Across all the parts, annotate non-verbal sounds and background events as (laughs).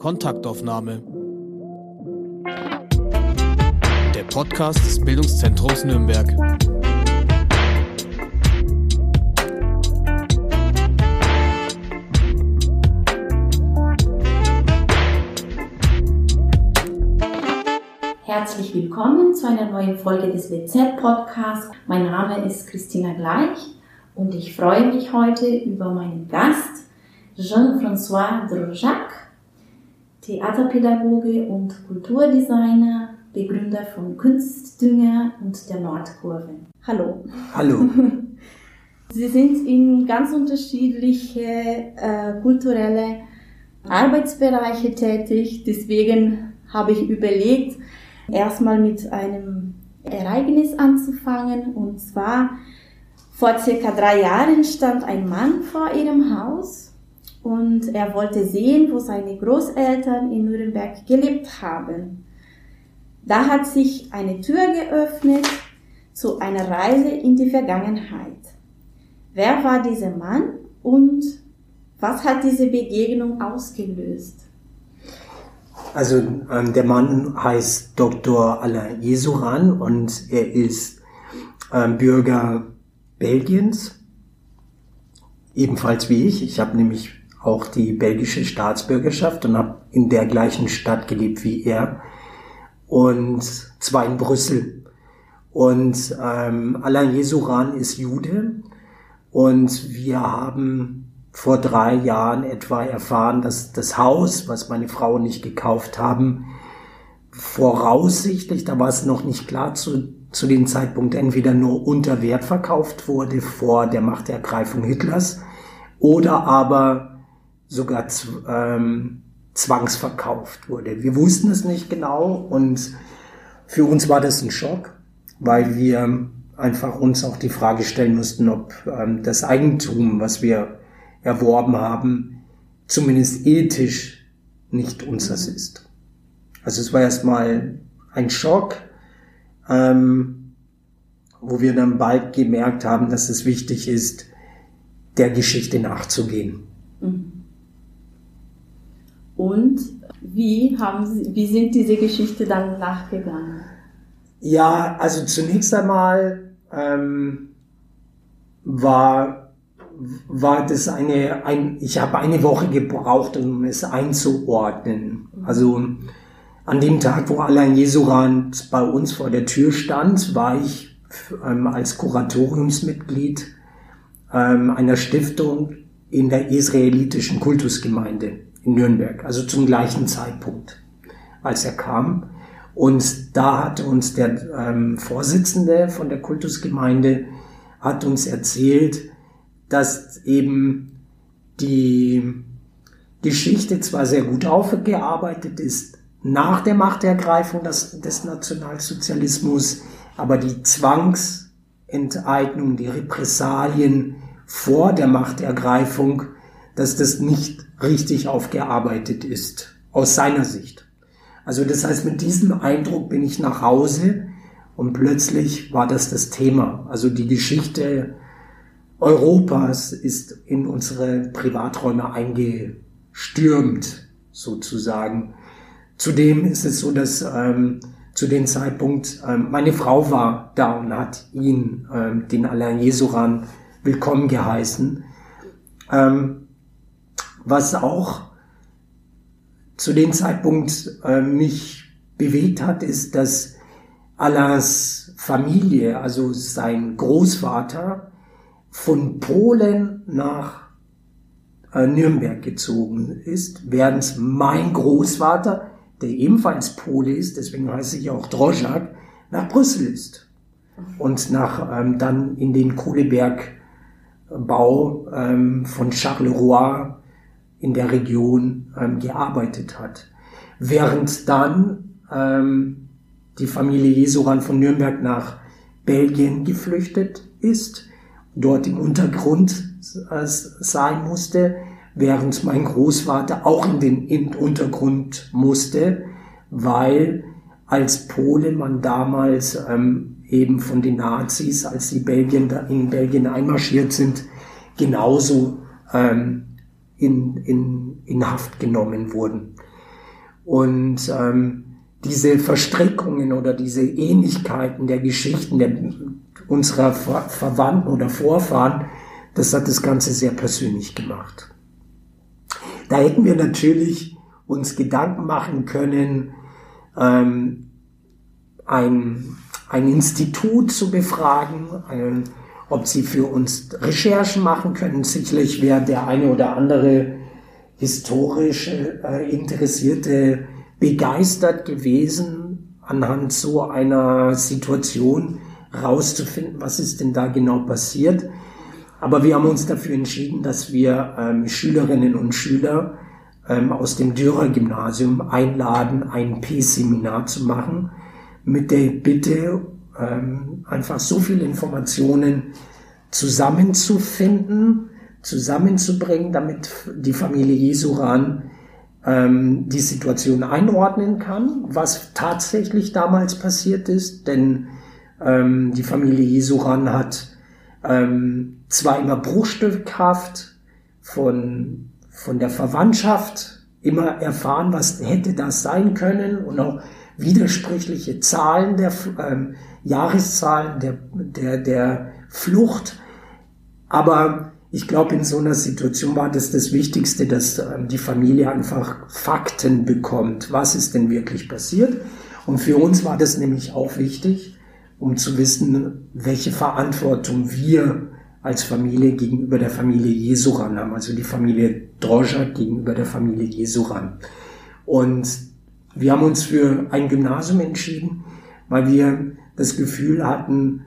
Kontaktaufnahme. Der Podcast des Bildungszentrums Nürnberg. Herzlich willkommen zu einer neuen Folge des WZ-Podcasts. Mein Name ist Christina Gleich und ich freue mich heute über meinen Gast, Jean-François Drojac, Theaterpädagoge und Kulturdesigner, Begründer von Kunstdünger und der Nordkurve. Hallo. Hallo. (laughs) Sie sind in ganz unterschiedliche äh, kulturelle Arbeitsbereiche tätig. Deswegen habe ich überlegt, erstmal mit einem Ereignis anzufangen. Und zwar vor circa drei Jahren stand ein Mann vor ihrem Haus und er wollte sehen, wo seine Großeltern in Nürnberg gelebt haben. Da hat sich eine Tür geöffnet zu einer Reise in die Vergangenheit. Wer war dieser Mann und was hat diese Begegnung ausgelöst? Also ähm, der Mann heißt Dr. Alain Jesuran und er ist ähm, Bürger Belgiens, ebenfalls wie ich. Ich habe nämlich auch die belgische Staatsbürgerschaft und habe in der gleichen Stadt gelebt wie er und zwar in Brüssel. Und ähm, Alain Jesuran ist Jude und wir haben vor drei Jahren etwa erfahren, dass das Haus, was meine Frau nicht gekauft haben, voraussichtlich, da war es noch nicht klar zu, zu dem Zeitpunkt, entweder nur unter Wert verkauft wurde vor der Machtergreifung Hitlers oder aber sogar ähm, zwangsverkauft wurde. Wir wussten es nicht genau und für uns war das ein Schock, weil wir einfach uns auch die Frage stellen mussten, ob ähm, das Eigentum, was wir erworben haben, zumindest ethisch nicht unseres mhm. ist. Also es war erstmal ein Schock, ähm, wo wir dann bald gemerkt haben, dass es wichtig ist, der Geschichte nachzugehen. Und wie haben Sie, wie sind diese Geschichte dann nachgegangen? Ja, also zunächst einmal ähm, war war das eine, ein, ich habe eine Woche gebraucht, um es einzuordnen. Also an dem Tag, wo Alain Jesurand bei uns vor der Tür stand, war ich ähm, als Kuratoriumsmitglied ähm, einer Stiftung in der israelitischen Kultusgemeinde in Nürnberg, also zum gleichen Zeitpunkt, als er kam. Und da hat uns der ähm, Vorsitzende von der Kultusgemeinde hat uns erzählt, dass eben die Geschichte zwar sehr gut aufgearbeitet ist nach der Machtergreifung des, des Nationalsozialismus, aber die Zwangsenteignung, die Repressalien vor der Machtergreifung, dass das nicht richtig aufgearbeitet ist, aus seiner Sicht. Also das heißt, mit diesem Eindruck bin ich nach Hause und plötzlich war das das Thema. Also die Geschichte Europas ist in unsere Privaträume eingestürmt, sozusagen. Zudem ist es so, dass ähm, zu dem Zeitpunkt ähm, meine Frau war da und hat ihn, ähm, den Alain Jesuran, willkommen geheißen. Ähm, was auch zu dem Zeitpunkt äh, mich bewegt hat, ist, dass Alains Familie, also sein Großvater, von Polen nach äh, Nürnberg gezogen ist, während mein Großvater, der ebenfalls Pole ist, deswegen heiße ich auch Droschak, nach Brüssel ist und nach ähm, dann in den Kohlebergbau ähm, von Charleroi in der Region ähm, gearbeitet hat. Während dann ähm, die Familie Jesuran von Nürnberg nach Belgien geflüchtet ist dort im Untergrund äh, sein musste, während mein Großvater auch in den Untergrund musste, weil als Pole man damals ähm, eben von den Nazis, als die Belgien in Belgien einmarschiert sind, genauso ähm, in, in, in Haft genommen wurden. Und ähm, diese Verstrickungen oder diese Ähnlichkeiten der Geschichten der, unserer Ver Verwandten oder Vorfahren, das hat das Ganze sehr persönlich gemacht. Da hätten wir natürlich uns Gedanken machen können, ähm, ein, ein Institut zu befragen, ein, ob sie für uns Recherchen machen können. Sicherlich wäre der eine oder andere historisch äh, Interessierte begeistert gewesen, anhand so einer Situation rauszufinden, was ist denn da genau passiert. Aber wir haben uns dafür entschieden, dass wir ähm, Schülerinnen und Schüler ähm, aus dem Dürer-Gymnasium einladen, ein P-Seminar zu machen, mit der Bitte, ähm, einfach so viele Informationen zusammenzufinden, zusammenzubringen, damit die Familie Jesuran ähm, die Situation einordnen kann, was tatsächlich damals passiert ist, denn ähm, die Familie Jesuran hat ähm, zwar immer bruchstückhaft von, von der Verwandtschaft immer erfahren, was hätte das sein können und auch widersprüchliche Zahlen der ähm, Jahreszahlen der, der, der Flucht. Aber ich glaube, in so einer Situation war das das Wichtigste, dass ähm, die Familie einfach Fakten bekommt. Was ist denn wirklich passiert? Und für uns war das nämlich auch wichtig, um zu wissen, welche Verantwortung wir als Familie gegenüber der Familie Jesuran haben, also die Familie Droja gegenüber der Familie Jesuran. Und wir haben uns für ein Gymnasium entschieden, weil wir das Gefühl hatten,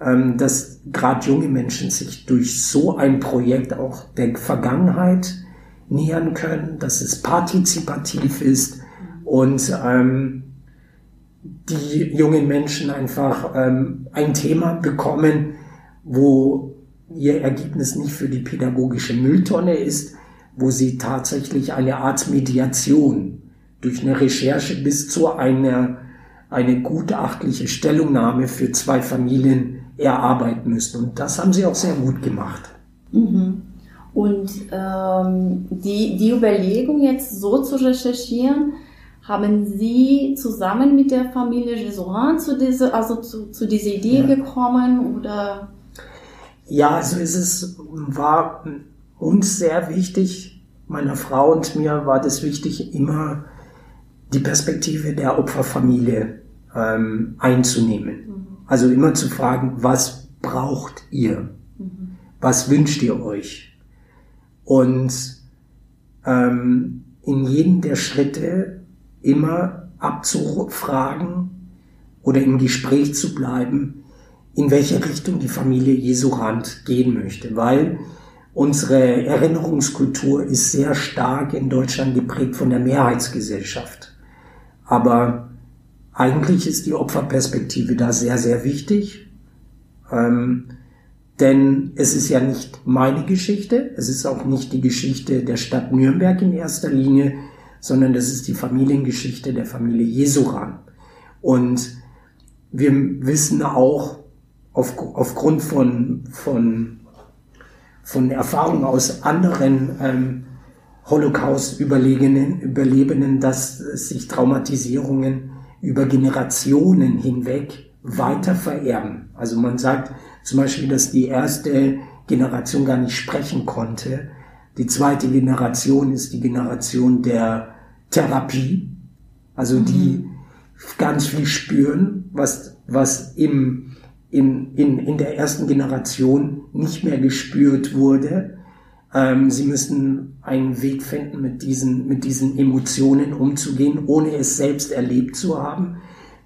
ähm, dass gerade junge Menschen sich durch so ein Projekt auch der Vergangenheit nähern können, dass es partizipativ ist und ähm, die jungen Menschen einfach ähm, ein Thema bekommen, wo ihr Ergebnis nicht für die pädagogische Mülltonne ist, wo sie tatsächlich eine Art Mediation durch eine Recherche bis zu einer eine gutachtliche Stellungnahme für zwei Familien erarbeiten müssen. Und das haben sie auch sehr gut gemacht. Mhm. Und ähm, die, die Überlegung jetzt so zu recherchieren, haben Sie zusammen mit der Familie Jesuan zu dieser, also zu, zu dieser Idee ja. gekommen oder? Ja, also es ist, war uns sehr wichtig, meiner Frau und mir war das wichtig, immer die Perspektive der Opferfamilie ähm, einzunehmen. Mhm. Also immer zu fragen, was braucht ihr? Mhm. Was wünscht ihr euch? Und ähm, in jedem der Schritte immer abzufragen oder im Gespräch zu bleiben, in welche Richtung die Familie Jesurand gehen möchte, weil unsere Erinnerungskultur ist sehr stark in Deutschland geprägt von der Mehrheitsgesellschaft. Aber eigentlich ist die Opferperspektive da sehr, sehr wichtig, ähm, denn es ist ja nicht meine Geschichte, es ist auch nicht die Geschichte der Stadt Nürnberg in erster Linie, sondern das ist die Familiengeschichte der Familie Jesuran. Und wir wissen auch auf, aufgrund von, von, von Erfahrungen aus anderen ähm, Holocaust-Überlebenden, dass sich Traumatisierungen über Generationen hinweg weiter vererben. Also man sagt zum Beispiel, dass die erste Generation gar nicht sprechen konnte. Die zweite Generation ist die Generation der Therapie, also die mhm. ganz viel spüren, was, was im, in, in, in der ersten Generation nicht mehr gespürt wurde. Ähm, sie müssen einen Weg finden, mit diesen, mit diesen Emotionen umzugehen, ohne es selbst erlebt zu haben.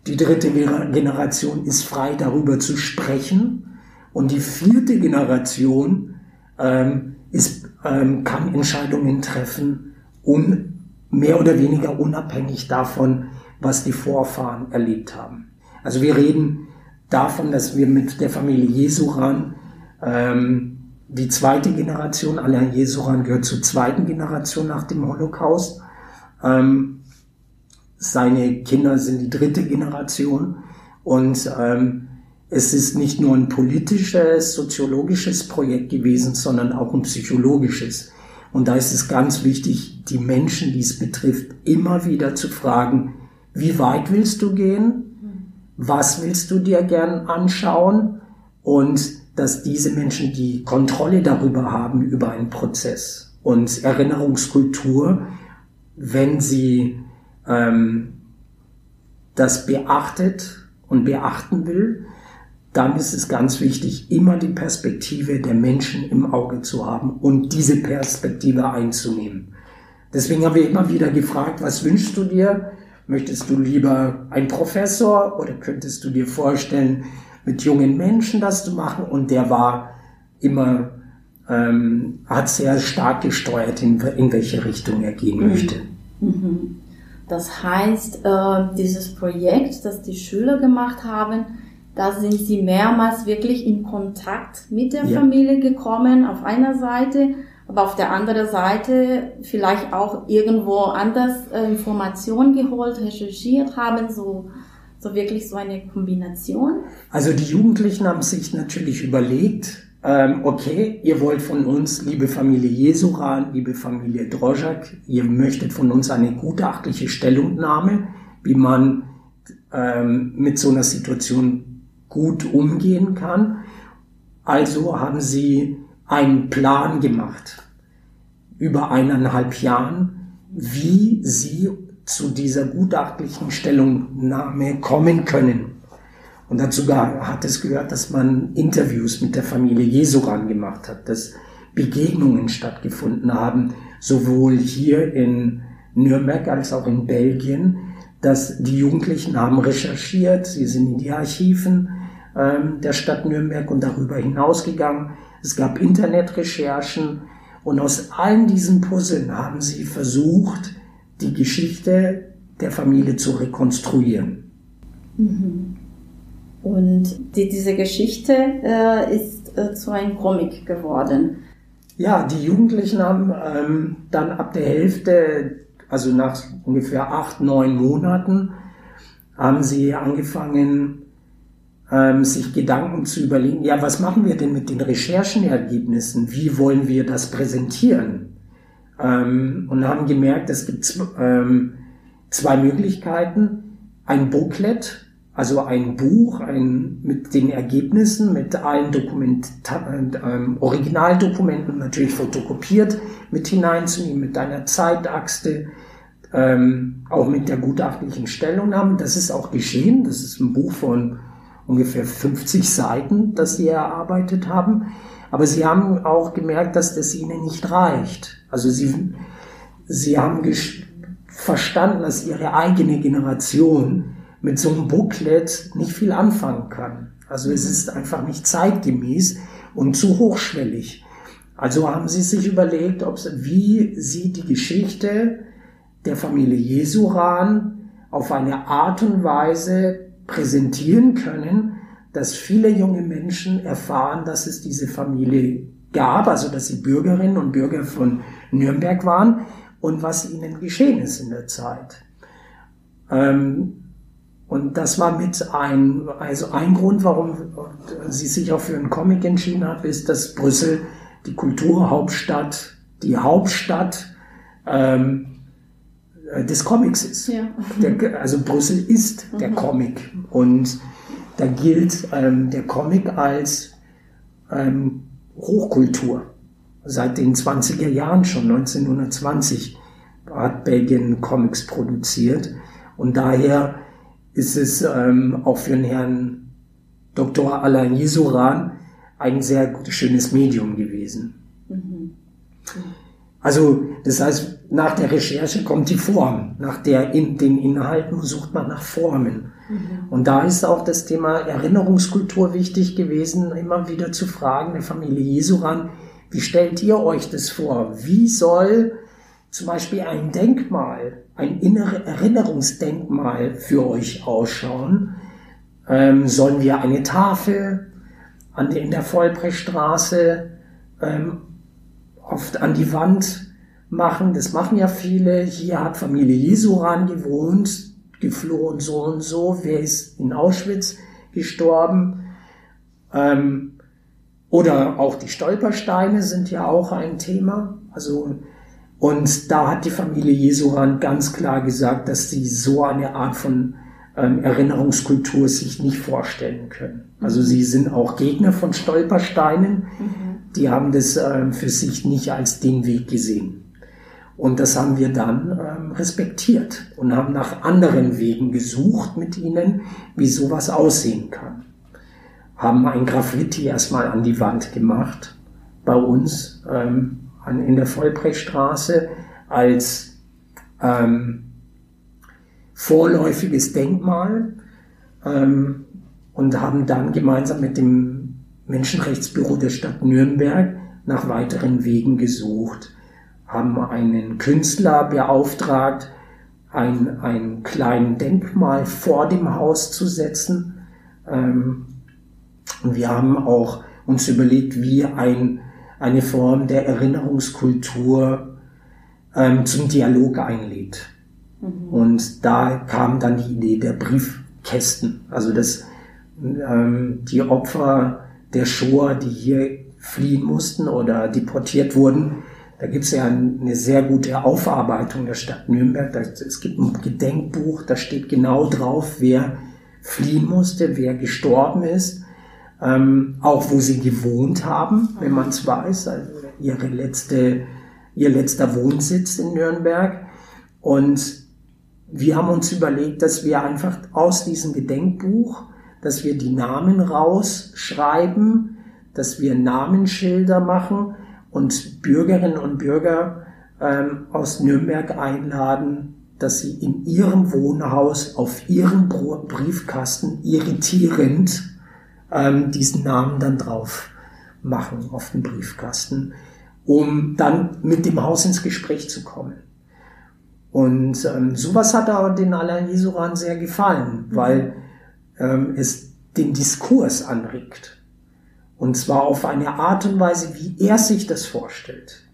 Die dritte Generation ist frei, darüber zu sprechen. Und die vierte Generation ähm, ist, ähm, kann Entscheidungen treffen, un, mehr oder weniger unabhängig davon, was die Vorfahren erlebt haben. Also wir reden davon, dass wir mit der Familie Jesuran ähm, die zweite Generation, Alain Jesuran gehört zur zweiten Generation nach dem Holocaust. Ähm, seine Kinder sind die dritte Generation und ähm, es ist nicht nur ein politisches, soziologisches Projekt gewesen, sondern auch ein psychologisches. Und da ist es ganz wichtig, die Menschen, die es betrifft, immer wieder zu fragen, wie weit willst du gehen? Was willst du dir gern anschauen? Und dass diese Menschen die Kontrolle darüber haben, über einen Prozess. Und Erinnerungskultur, wenn sie ähm, das beachtet und beachten will, dann ist es ganz wichtig, immer die Perspektive der Menschen im Auge zu haben und diese Perspektive einzunehmen. Deswegen haben wir immer wieder gefragt, was wünschst du dir? Möchtest du lieber ein Professor oder könntest du dir vorstellen, mit jungen Menschen das zu machen? Und der war immer, ähm, hat sehr stark gesteuert, in, in welche Richtung er gehen mhm. möchte. Mhm. Das heißt, äh, dieses Projekt, das die Schüler gemacht haben, da sind sie mehrmals wirklich in Kontakt mit der ja. Familie gekommen, auf einer Seite, aber auf der anderen Seite vielleicht auch irgendwo anders äh, Informationen geholt, recherchiert haben, so, so wirklich so eine Kombination. Also die Jugendlichen haben sich natürlich überlegt, ähm, okay, ihr wollt von uns, liebe Familie Jesuran, liebe Familie Drojak, ihr möchtet von uns eine gutachtliche Stellungnahme, wie man ähm, mit so einer Situation gut umgehen kann. Also haben sie einen Plan gemacht über eineinhalb Jahren, wie sie zu dieser gutachtlichen Stellungnahme kommen können. Und dazu hat es gehört, dass man Interviews mit der Familie Jesuran gemacht hat, dass Begegnungen stattgefunden haben, sowohl hier in Nürnberg als auch in Belgien, dass die Jugendlichen haben recherchiert, sie sind in die Archiven ähm, der Stadt Nürnberg und darüber hinausgegangen. Es gab Internetrecherchen und aus allen diesen Puzzeln haben sie versucht, die Geschichte der Familie zu rekonstruieren. Mhm. Und die, diese Geschichte äh, ist äh, zu einem Comic geworden. Ja, die Jugendlichen haben ähm, dann ab der Hälfte, also nach ungefähr acht, neun Monaten, haben sie angefangen, ähm, sich Gedanken zu überlegen, ja, was machen wir denn mit den Recherchenergebnissen? Wie wollen wir das präsentieren? Ähm, und haben gemerkt, es gibt ähm, zwei Möglichkeiten. Ein Booklet, also ein Buch ein, mit den Ergebnissen, mit allen Dokument, ähm, Originaldokumenten natürlich fotokopiert mit hineinzunehmen, mit deiner Zeitachse, ähm, auch mit der gutachtlichen Stellungnahme. Das ist auch geschehen. Das ist ein Buch von ungefähr 50 Seiten, das sie erarbeitet haben. Aber sie haben auch gemerkt, dass das ihnen nicht reicht. Also sie, sie haben verstanden, dass ihre eigene Generation mit so einem Booklet nicht viel anfangen kann. Also es ist einfach nicht zeitgemäß und zu hochschwellig. Also haben sie sich überlegt, ob sie, wie sie die Geschichte der Familie Jesuran auf eine Art und Weise präsentieren können, dass viele junge Menschen erfahren, dass es diese Familie gab, also dass sie Bürgerinnen und Bürger von Nürnberg waren und was ihnen geschehen ist in der Zeit. Ähm, und das war mit ein, also ein Grund, warum sie sich auch für einen Comic entschieden hat, ist, dass Brüssel die Kulturhauptstadt, die Hauptstadt ähm, des Comics ist. Ja. Der, also Brüssel ist mhm. der Comic und da gilt ähm, der Comic als ähm, Hochkultur. Seit den 20er Jahren schon, 1920 hat Belgien Comics produziert und daher ist es ähm, auch für den Herrn Dr. Alain Jesuran ein sehr schönes Medium gewesen. Mhm. Also das heißt, nach der Recherche kommt die Form, nach der in den Inhalten sucht man nach Formen. Mhm. Und da ist auch das Thema Erinnerungskultur wichtig gewesen, immer wieder zu fragen der Familie Jesuran, wie stellt ihr euch das vor? Wie soll zum Beispiel ein Denkmal, ein innere Erinnerungsdenkmal für euch ausschauen? Ähm, sollen wir eine Tafel an der, in der Vollbrechtstraße ähm, oft an die Wand machen? Das machen ja viele. Hier hat Familie Jesuran gewohnt, geflohen so und so. Wer ist in Auschwitz gestorben? Ähm, Oder auch die Stolpersteine sind ja auch ein Thema. Also, und da hat die Familie Jesuran ganz klar gesagt, dass sie so eine Art von ähm, Erinnerungskultur sich nicht vorstellen können. Also sie sind auch Gegner von Stolpersteinen. Mhm. Die haben das ähm, für sich nicht als den Weg gesehen. Und das haben wir dann ähm, respektiert und haben nach anderen Wegen gesucht mit ihnen, wie sowas aussehen kann. Haben ein Graffiti erstmal an die Wand gemacht bei uns ähm, an, in der Vollbrechtstraße als ähm, vorläufiges Denkmal ähm, und haben dann gemeinsam mit dem Menschenrechtsbüro der Stadt Nürnberg nach weiteren Wegen gesucht, haben einen Künstler beauftragt, ein, ein kleines Denkmal vor dem Haus zu setzen. Ähm, wir haben auch uns überlegt, wie ein, eine Form der Erinnerungskultur ähm, zum Dialog einlädt. Mhm. Und da kam dann die Idee der Briefkästen. Also dass ähm, die Opfer der Shoah, die hier fliehen mussten oder deportiert wurden, da gibt es ja eine sehr gute Aufarbeitung der Stadt Nürnberg. Es gibt ein Gedenkbuch, da steht genau drauf, wer fliehen musste, wer gestorben ist, ähm, auch wo sie gewohnt haben, wenn man es weiß, also ihre letzte, ihr letzter Wohnsitz in Nürnberg. Und wir haben uns überlegt, dass wir einfach aus diesem Gedenkbuch, dass wir die Namen rausschreiben, dass wir Namensschilder machen und Bürgerinnen und Bürger ähm, aus Nürnberg einladen, dass sie in ihrem Wohnhaus auf ihrem Briefkasten irritierend ähm, diesen Namen dann drauf machen auf den Briefkasten, um dann mit dem Haus ins Gespräch zu kommen. Und ähm, sowas hat aber den Alain Jesuran sehr gefallen, mhm. weil ähm, es den Diskurs anregt. Und zwar auf eine Art und Weise, wie er sich das vorstellt.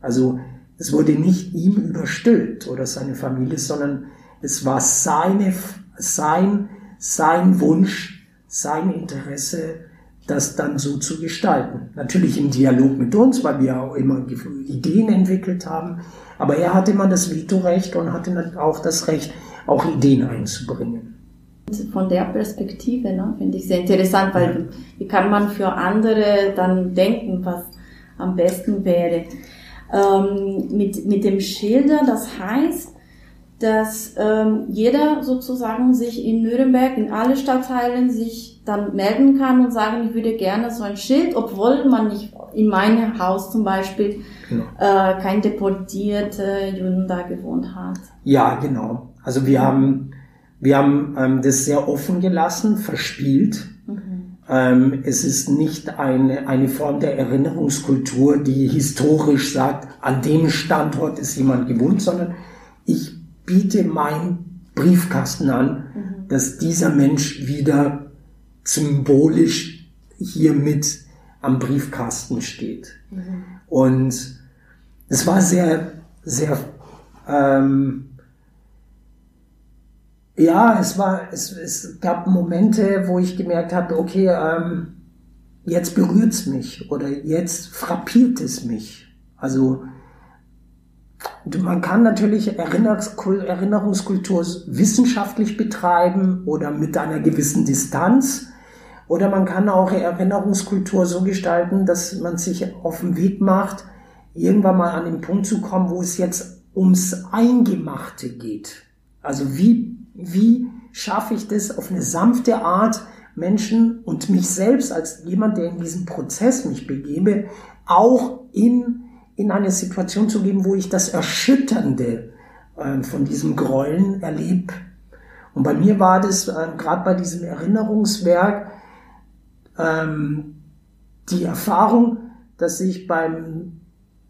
Also es wurde nicht ihm überstülpt oder seine Familie, sondern es war seine, sein, sein Wunsch, sein Interesse, das dann so zu gestalten. Natürlich im Dialog mit uns, weil wir auch immer Ideen entwickelt haben, aber er hatte immer das Vetorecht und hatte auch das Recht, auch Ideen einzubringen. Von der Perspektive ne, finde ich sehr interessant, weil wie kann man für andere dann denken, was am besten wäre. Ähm, mit, mit dem Schilder, das heißt, dass ähm, jeder sozusagen sich in Nürnberg, in alle Stadtteilen sich dann melden kann und sagen, ich würde gerne so ein Schild, obwohl man nicht in meinem Haus zum Beispiel genau. äh, kein deportierte Juden da gewohnt hat. Ja, genau. Also wir haben, wir haben ähm, das sehr offen gelassen, verspielt. Mhm. Ähm, es ist nicht eine, eine Form der Erinnerungskultur, die historisch sagt, an dem Standort ist jemand gewohnt, sondern ich biete meinen Briefkasten an, mhm. dass dieser Mensch wieder symbolisch hier mit am Briefkasten steht. Mhm. Und es war sehr, sehr, ähm, ja, es war, es, es gab Momente, wo ich gemerkt habe, okay, ähm, jetzt berührt's mich oder jetzt frappiert es mich. Also man kann natürlich Erinnerungskultur wissenschaftlich betreiben oder mit einer gewissen Distanz. Oder man kann auch Erinnerungskultur so gestalten, dass man sich auf den Weg macht, irgendwann mal an den Punkt zu kommen, wo es jetzt ums Eingemachte geht. Also wie, wie schaffe ich das auf eine sanfte Art, Menschen und mich selbst als jemand, der in diesem Prozess mich begebe, auch in, in eine Situation zu geben, wo ich das Erschütternde äh, von diesem Gräueln erlebe. Und bei mir war das äh, gerade bei diesem Erinnerungswerk, ähm, die Erfahrung, dass ich beim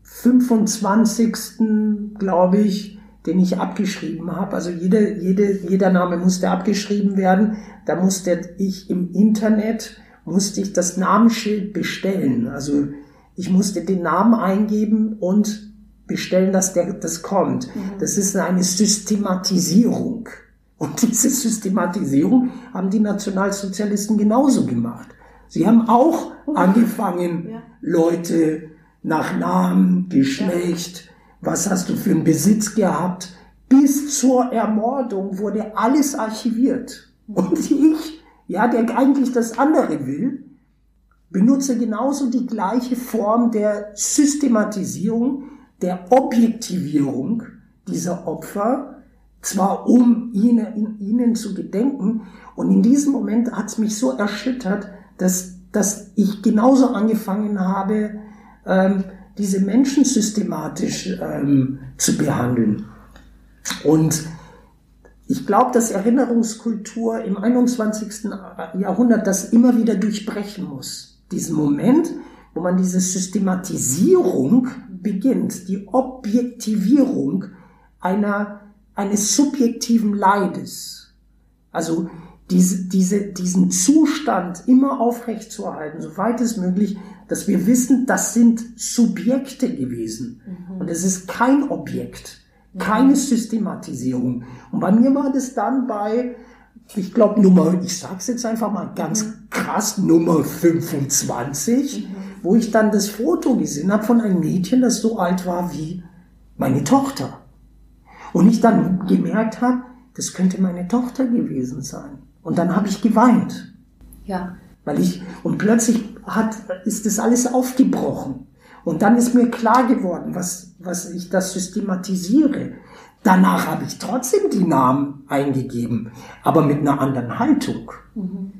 25. glaube ich, den ich abgeschrieben habe, also jede, jede, jeder Name musste abgeschrieben werden, da musste ich im Internet, musste ich das Namensschild bestellen. Also ich musste den Namen eingeben und bestellen, dass der, das kommt. Mhm. Das ist eine Systematisierung. Und diese Systematisierung haben die Nationalsozialisten genauso gemacht. Sie haben auch angefangen, ja. Leute nach Namen, Geschlecht. Was hast du für einen Besitz gehabt, bis zur Ermordung wurde alles archiviert. Und ich, ja, der eigentlich das andere will, benutze genauso die gleiche Form der Systematisierung, der Objektivierung dieser Opfer, zwar um ihnen, ihnen zu gedenken, und in diesem Moment hat es mich so erschüttert, dass, dass ich genauso angefangen habe, ähm, diese Menschen systematisch ähm, zu behandeln. Und ich glaube, dass Erinnerungskultur im 21. Jahrhundert das immer wieder durchbrechen muss. Diesen Moment, wo man diese Systematisierung beginnt, die Objektivierung einer, eines subjektiven Leides. Also diese, diese, diesen Zustand immer aufrechtzuerhalten, soweit es möglich, dass wir wissen, das sind Subjekte gewesen. Mhm. Und es ist kein Objekt, keine Systematisierung. Und bei mir war das dann bei, ich glaube, Nummer, ich sag's jetzt einfach mal ganz mhm. krass, Nummer 25, mhm. wo ich dann das Foto gesehen habe von einem Mädchen, das so alt war wie meine Tochter. Und ich dann gemerkt habe, das könnte meine Tochter gewesen sein. Und dann habe ich geweint. Ja. Weil ich, und plötzlich hat, ist das alles aufgebrochen. Und dann ist mir klar geworden, was, was ich das systematisiere. Danach habe ich trotzdem die Namen eingegeben, aber mit einer anderen Haltung. Mhm.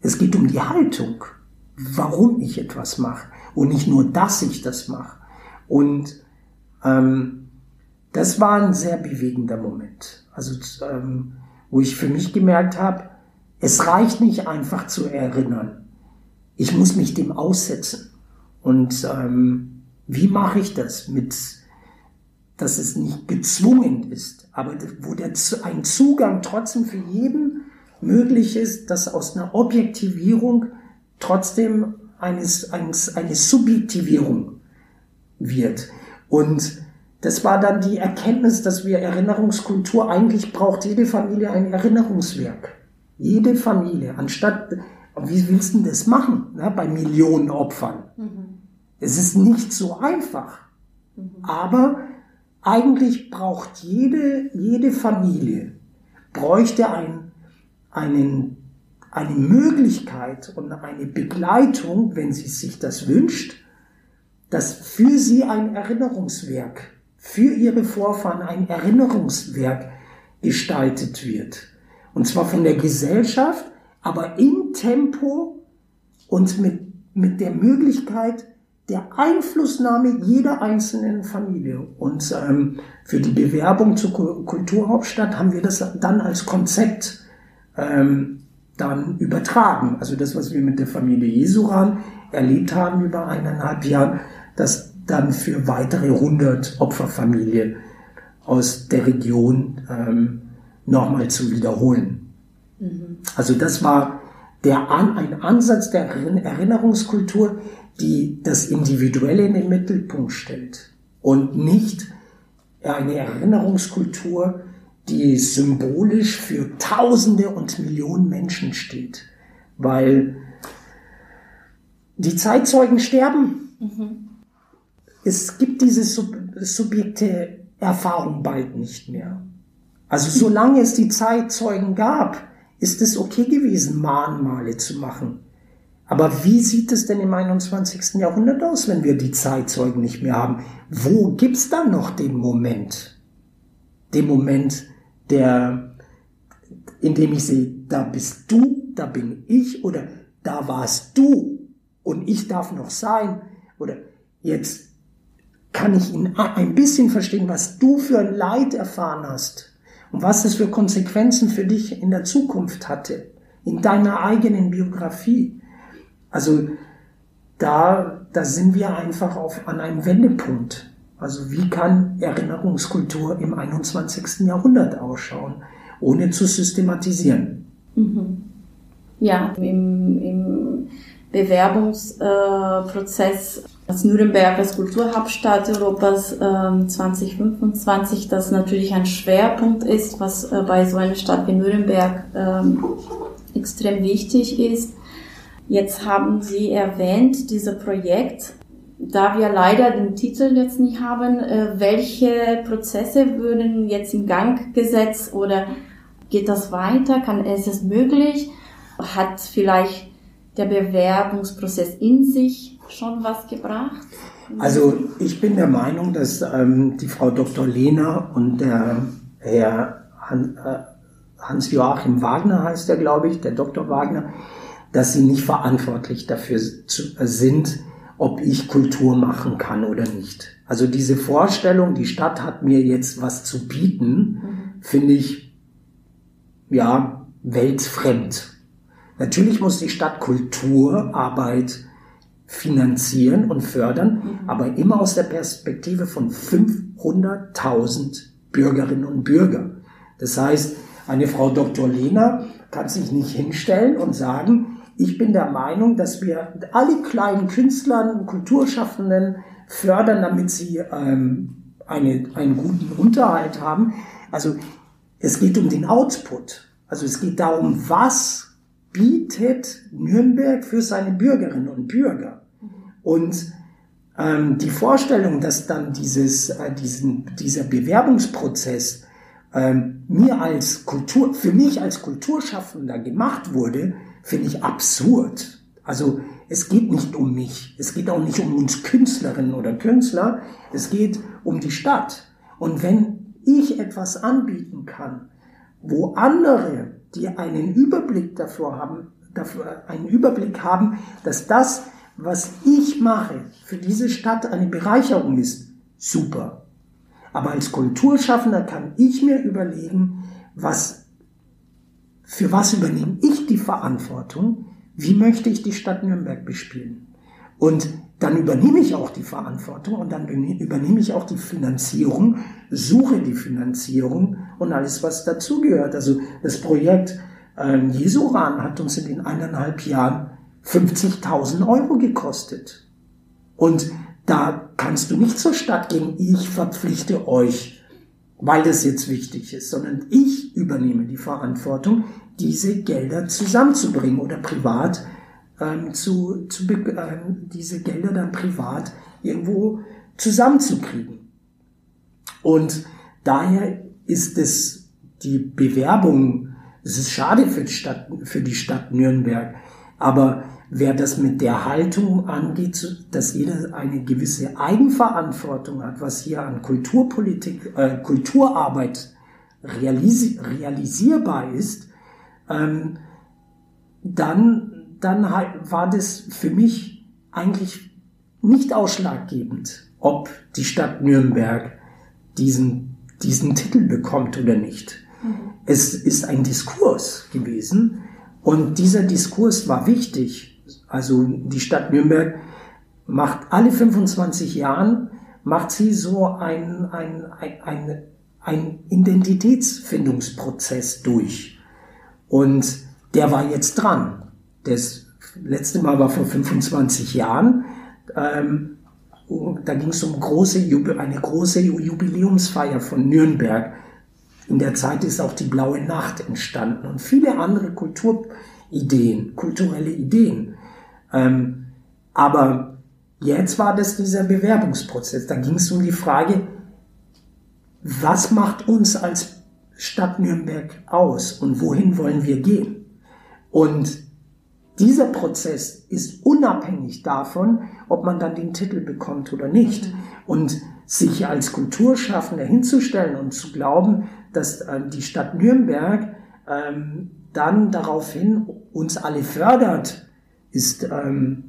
Es geht um die Haltung, warum ich etwas mache und nicht nur, dass ich das mache. Und ähm, das war ein sehr bewegender Moment. Also ähm, wo ich für mich gemerkt habe, es reicht nicht einfach zu erinnern. Ich muss mich dem aussetzen. Und ähm, wie mache ich das? Mit, dass es nicht gezwungen ist, aber wo der, ein Zugang trotzdem für jeden möglich ist, dass aus einer Objektivierung trotzdem eines, eines, eine Subjektivierung wird. Und das war dann die Erkenntnis, dass wir Erinnerungskultur, eigentlich braucht jede Familie ein Erinnerungswerk. Jede Familie, anstatt, wie willst du das machen, ne, bei Millionen Opfern? Mhm. Es ist nicht so einfach. Mhm. Aber eigentlich braucht jede, jede Familie, bräuchte ein, einen, eine Möglichkeit und eine Begleitung, wenn sie sich das wünscht, dass für sie ein Erinnerungswerk für ihre Vorfahren ein Erinnerungswerk gestaltet wird. Und zwar von der Gesellschaft, aber im Tempo und mit, mit der Möglichkeit der Einflussnahme jeder einzelnen Familie. Und ähm, für die Bewerbung zur Kulturhauptstadt haben wir das dann als Konzept ähm, dann übertragen. Also das, was wir mit der Familie Jesuran erlebt haben über eineinhalb Jahre, das dann für weitere 100 Opferfamilien aus der Region ähm, nochmal zu wiederholen. Mhm. Also das war der An ein Ansatz der Erinnerungskultur, die das Individuelle in den Mittelpunkt stellt und nicht eine Erinnerungskultur, die symbolisch für Tausende und Millionen Menschen steht, weil die Zeitzeugen sterben. Mhm es gibt diese Sub subjekte Erfahrung bald nicht mehr. Also solange es die Zeitzeugen gab, ist es okay gewesen, Mahnmale zu machen. Aber wie sieht es denn im 21. Jahrhundert aus, wenn wir die Zeitzeugen nicht mehr haben? Wo gibt's dann noch den Moment? Den Moment, der, in dem ich sehe, da bist du, da bin ich, oder da warst du und ich darf noch sein, oder jetzt kann ich ihn ein bisschen verstehen, was du für ein Leid erfahren hast und was es für Konsequenzen für dich in der Zukunft hatte, in deiner eigenen Biografie. Also da, da sind wir einfach auf, an einem Wendepunkt. Also wie kann Erinnerungskultur im 21. Jahrhundert ausschauen, ohne zu systematisieren? Mhm. Ja, im, im Bewerbungsprozess als Nürnberg als Kulturhauptstadt Europas äh, 2025, das natürlich ein Schwerpunkt ist, was äh, bei so einer Stadt wie Nürnberg äh, extrem wichtig ist. Jetzt haben Sie erwähnt, dieses Projekt, da wir leider den Titel jetzt nicht haben, äh, welche Prozesse würden jetzt in Gang gesetzt oder geht das weiter? Kann, ist es möglich? Hat vielleicht der Bewerbungsprozess in sich schon was gebracht? Also ich bin der Meinung, dass ähm, die Frau Dr. Lehner und der Herr Han, äh, Hans-Joachim Wagner heißt er, glaube ich, der Dr. Wagner, dass sie nicht verantwortlich dafür zu, äh, sind, ob ich Kultur machen kann oder nicht. Also diese Vorstellung, die Stadt hat mir jetzt was zu bieten, mhm. finde ich ja weltfremd. Natürlich muss die Stadt Kulturarbeit finanzieren und fördern, mhm. aber immer aus der Perspektive von 500.000 Bürgerinnen und Bürgern. Das heißt, eine Frau Dr. Lehner kann sich nicht hinstellen und sagen, ich bin der Meinung, dass wir alle kleinen Künstlern, Kulturschaffenden fördern, damit sie ähm, eine, einen guten Unterhalt haben. Also es geht um den Output. Also es geht darum, was bietet Nürnberg für seine Bürgerinnen und Bürger. Und ähm, die Vorstellung, dass dann dieses, äh, diesen, dieser Bewerbungsprozess ähm, mir als Kultur, für mich als Kulturschaffender gemacht wurde, finde ich absurd. Also es geht nicht um mich, es geht auch nicht um uns Künstlerinnen oder Künstler, es geht um die Stadt. Und wenn ich etwas anbieten kann, wo andere, die einen Überblick dafür haben, dafür einen Überblick haben, dass das was ich mache für diese Stadt eine Bereicherung ist, super. Aber als Kulturschaffender kann ich mir überlegen, was, für was übernehme ich die Verantwortung? Wie möchte ich die Stadt Nürnberg bespielen? Und dann übernehme ich auch die Verantwortung und dann übernehme ich auch die Finanzierung, suche die Finanzierung und alles, was dazugehört. Also das Projekt äh, Jesuran hat uns in den eineinhalb Jahren 50.000 Euro gekostet. Und da kannst du nicht zur Stadt gehen, ich verpflichte euch, weil das jetzt wichtig ist, sondern ich übernehme die Verantwortung, diese Gelder zusammenzubringen oder privat ähm, zu, zu äh, diese Gelder dann privat irgendwo zusammenzukriegen. Und daher ist es die Bewerbung, es ist schade für die Stadt, für die Stadt Nürnberg, aber wer das mit der Haltung angeht, dass jeder eine gewisse Eigenverantwortung hat, was hier an Kulturpolitik, äh, Kulturarbeit realisi realisierbar ist, ähm, dann, dann war das für mich eigentlich nicht ausschlaggebend, ob die Stadt Nürnberg diesen, diesen Titel bekommt oder nicht. Mhm. Es ist ein Diskurs gewesen, und dieser Diskurs war wichtig. Also die Stadt Nürnberg macht alle 25 Jahren, macht sie so ein, ein, ein, ein, ein Identitätsfindungsprozess durch. Und der war jetzt dran. Das letzte Mal war vor 25 Jahren. Ähm, da ging es um große, eine große Jubiläumsfeier von Nürnberg. In der Zeit ist auch die Blaue Nacht entstanden und viele andere Kulturideen, kulturelle Ideen. Ähm, aber jetzt war das dieser Bewerbungsprozess. Da ging es um die Frage, was macht uns als Stadt Nürnberg aus und wohin wollen wir gehen? Und dieser Prozess ist unabhängig davon, ob man dann den Titel bekommt oder nicht. Mhm. Und sich als Kulturschaffender hinzustellen und zu glauben, dass äh, die Stadt Nürnberg ähm, dann daraufhin uns alle fördert, ist, ähm,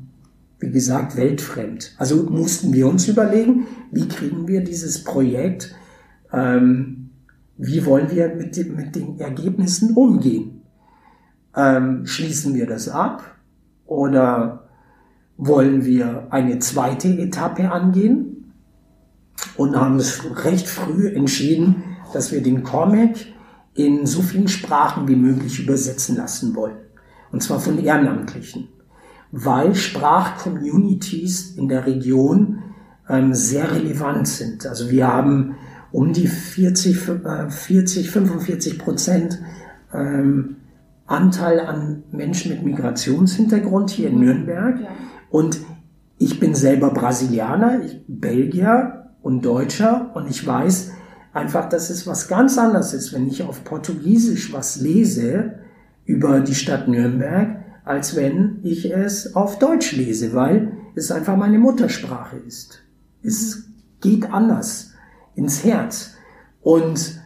wie gesagt, weltfremd. Also mussten wir uns überlegen, wie kriegen wir dieses Projekt, ähm, wie wollen wir mit, mit den Ergebnissen umgehen? Ähm, schließen wir das ab oder wollen wir eine zweite Etappe angehen? Und haben es recht früh entschieden, dass wir den Comic in so vielen Sprachen wie möglich übersetzen lassen wollen. Und zwar von Ehrenamtlichen. Weil Sprachcommunities in der Region ähm, sehr relevant sind. Also wir haben um die 40, äh, 40 45 Prozent ähm, Anteil an Menschen mit Migrationshintergrund hier in Nürnberg. Ja. Und ich bin selber Brasilianer, ich, Belgier und Deutscher und ich weiß einfach, dass es was ganz anderes ist, wenn ich auf Portugiesisch was lese über die Stadt Nürnberg, als wenn ich es auf Deutsch lese, weil es einfach meine Muttersprache ist. Es geht anders ins Herz. Und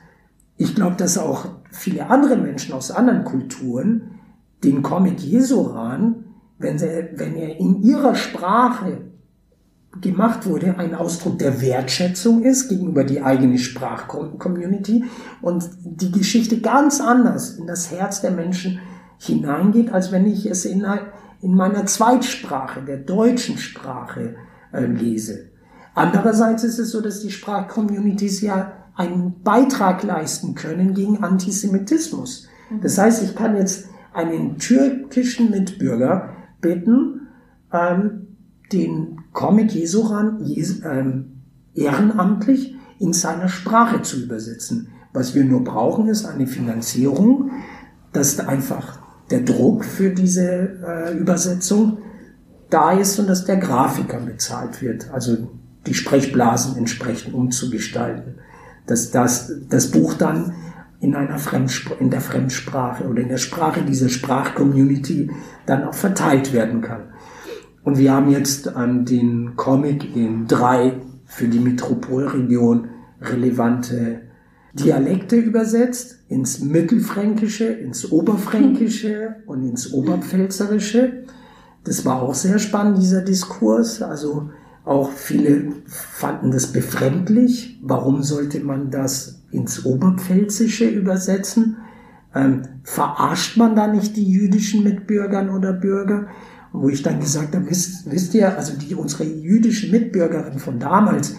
ich glaube, dass auch viele andere Menschen aus anderen Kulturen den Comic Jesuran wenn, sie, wenn er in ihrer Sprache gemacht wurde, ein Ausdruck der Wertschätzung ist gegenüber die eigene Sprachcommunity und die Geschichte ganz anders in das Herz der Menschen hineingeht, als wenn ich es in, in meiner Zweitsprache, der deutschen Sprache, äh, lese. Andererseits ist es so, dass die Sprachcommunities ja einen Beitrag leisten können gegen Antisemitismus. Das heißt, ich kann jetzt einen türkischen Mitbürger bitten, ähm, den Comic Jesuran Jes ähm, ehrenamtlich in seiner Sprache zu übersetzen. Was wir nur brauchen, ist eine Finanzierung, dass einfach der Druck für diese äh, Übersetzung da ist und dass der Grafiker bezahlt wird, also die Sprechblasen entsprechend umzugestalten. Dass das, das Buch dann in einer Fremdspr in der Fremdsprache oder in der Sprache dieser Sprachcommunity dann auch verteilt werden kann. Und wir haben jetzt ähm, den Comic in drei für die Metropolregion relevante Dialekte übersetzt, ins Mittelfränkische, ins Oberfränkische und ins Oberpfälzerische. Das war auch sehr spannend, dieser Diskurs. Also auch viele fanden das befremdlich. Warum sollte man das ins Oberpfälzische übersetzen? Ähm, verarscht man da nicht die jüdischen Mitbürgern oder Bürger? Wo ich dann gesagt habe, wisst, wisst ihr, also die, unsere jüdischen Mitbürgerinnen von damals,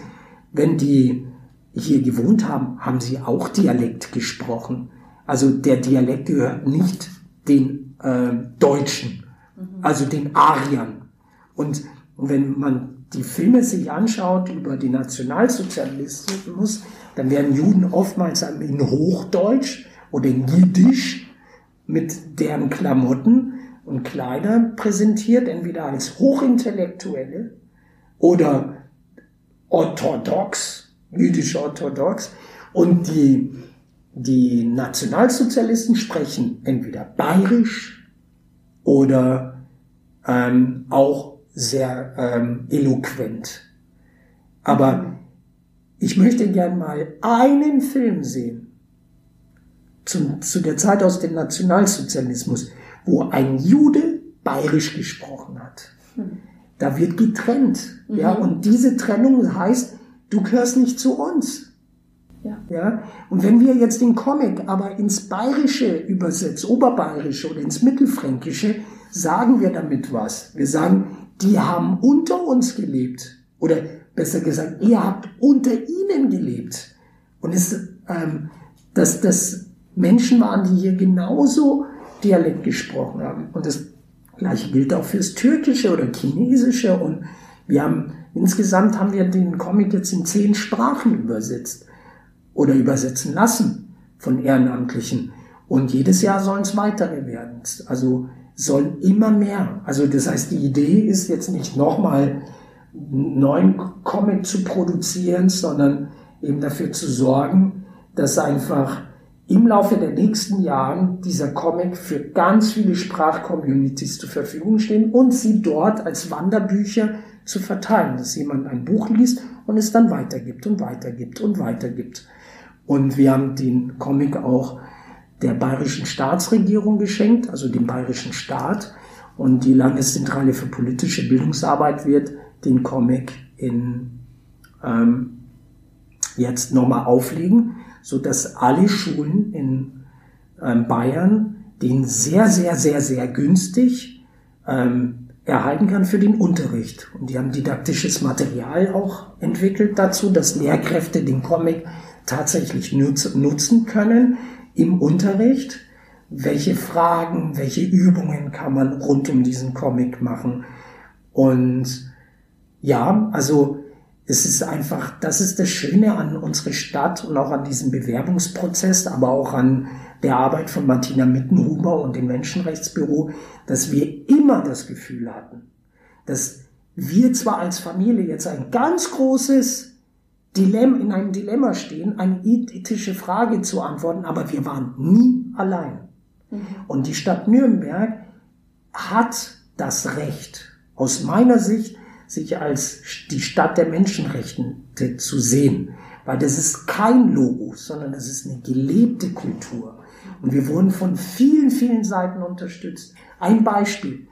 wenn die hier gewohnt haben, haben sie auch Dialekt gesprochen. Also der Dialekt gehört nicht den äh, Deutschen, mhm. also den Ariern. Und, und wenn man die Filme sich anschaut über die Nationalsozialismus, dann werden Juden oftmals in Hochdeutsch oder in Jiddisch mit deren Klamotten und Kleider präsentiert, entweder als Hochintellektuelle oder orthodox, jüdisch orthodox. Und die, die Nationalsozialisten sprechen entweder bayerisch oder ähm, auch sehr ähm, eloquent. Aber ich möchte gern mal einen Film sehen, zu, zu der Zeit aus dem Nationalsozialismus, wo ein Jude bayerisch gesprochen hat. Hm. Da wird getrennt. Mhm. Ja, und diese Trennung heißt, du gehörst nicht zu uns. Ja. ja. Und wenn wir jetzt den Comic aber ins Bayerische übersetzen, Oberbayerische oder ins Mittelfränkische, sagen wir damit was. Wir sagen, die haben unter uns gelebt. Oder besser gesagt, ihr habt unter ihnen gelebt. Und es, ähm, dass das Menschen waren, die hier genauso Dialekt gesprochen haben. Und das gleiche gilt auch fürs Türkische oder Chinesische. Und wir haben, insgesamt haben wir den Comic jetzt in zehn Sprachen übersetzt oder übersetzen lassen von Ehrenamtlichen. Und jedes Jahr sollen es weitere werden. Also sollen immer mehr. Also das heißt, die Idee ist jetzt nicht nochmal einen neuen Comic zu produzieren, sondern eben dafür zu sorgen, dass einfach im Laufe der nächsten Jahren dieser Comic für ganz viele Sprachcommunities zur Verfügung stehen und sie dort als Wanderbücher zu verteilen, dass jemand ein Buch liest und es dann weitergibt und weitergibt und weitergibt. Und wir haben den Comic auch der bayerischen Staatsregierung geschenkt, also dem bayerischen Staat. Und die Landeszentrale für politische Bildungsarbeit wird den Comic in, ähm, jetzt nochmal auflegen so dass alle Schulen in ähm, Bayern den sehr, sehr, sehr, sehr günstig ähm, erhalten kann für den Unterricht. Und die haben didaktisches Material auch entwickelt dazu, dass Lehrkräfte den Comic tatsächlich nutz nutzen können im Unterricht. Welche Fragen, welche Übungen kann man rund um diesen Comic machen? Und ja, also es ist einfach, das ist das Schöne an unserer Stadt und auch an diesem Bewerbungsprozess, aber auch an, der Arbeit von Martina Mittenhuber und dem Menschenrechtsbüro, dass wir immer das Gefühl hatten, dass wir zwar als Familie jetzt ein ganz großes Dilemma, in einem Dilemma stehen, eine ethische Frage zu antworten, aber wir waren nie allein. Mhm. Und die Stadt Nürnberg hat das Recht, aus meiner Sicht, sich als die Stadt der Menschenrechte zu sehen. Weil das ist kein Logo, sondern das ist eine gelebte Kultur. Und wir wurden von vielen, vielen Seiten unterstützt. Ein Beispiel.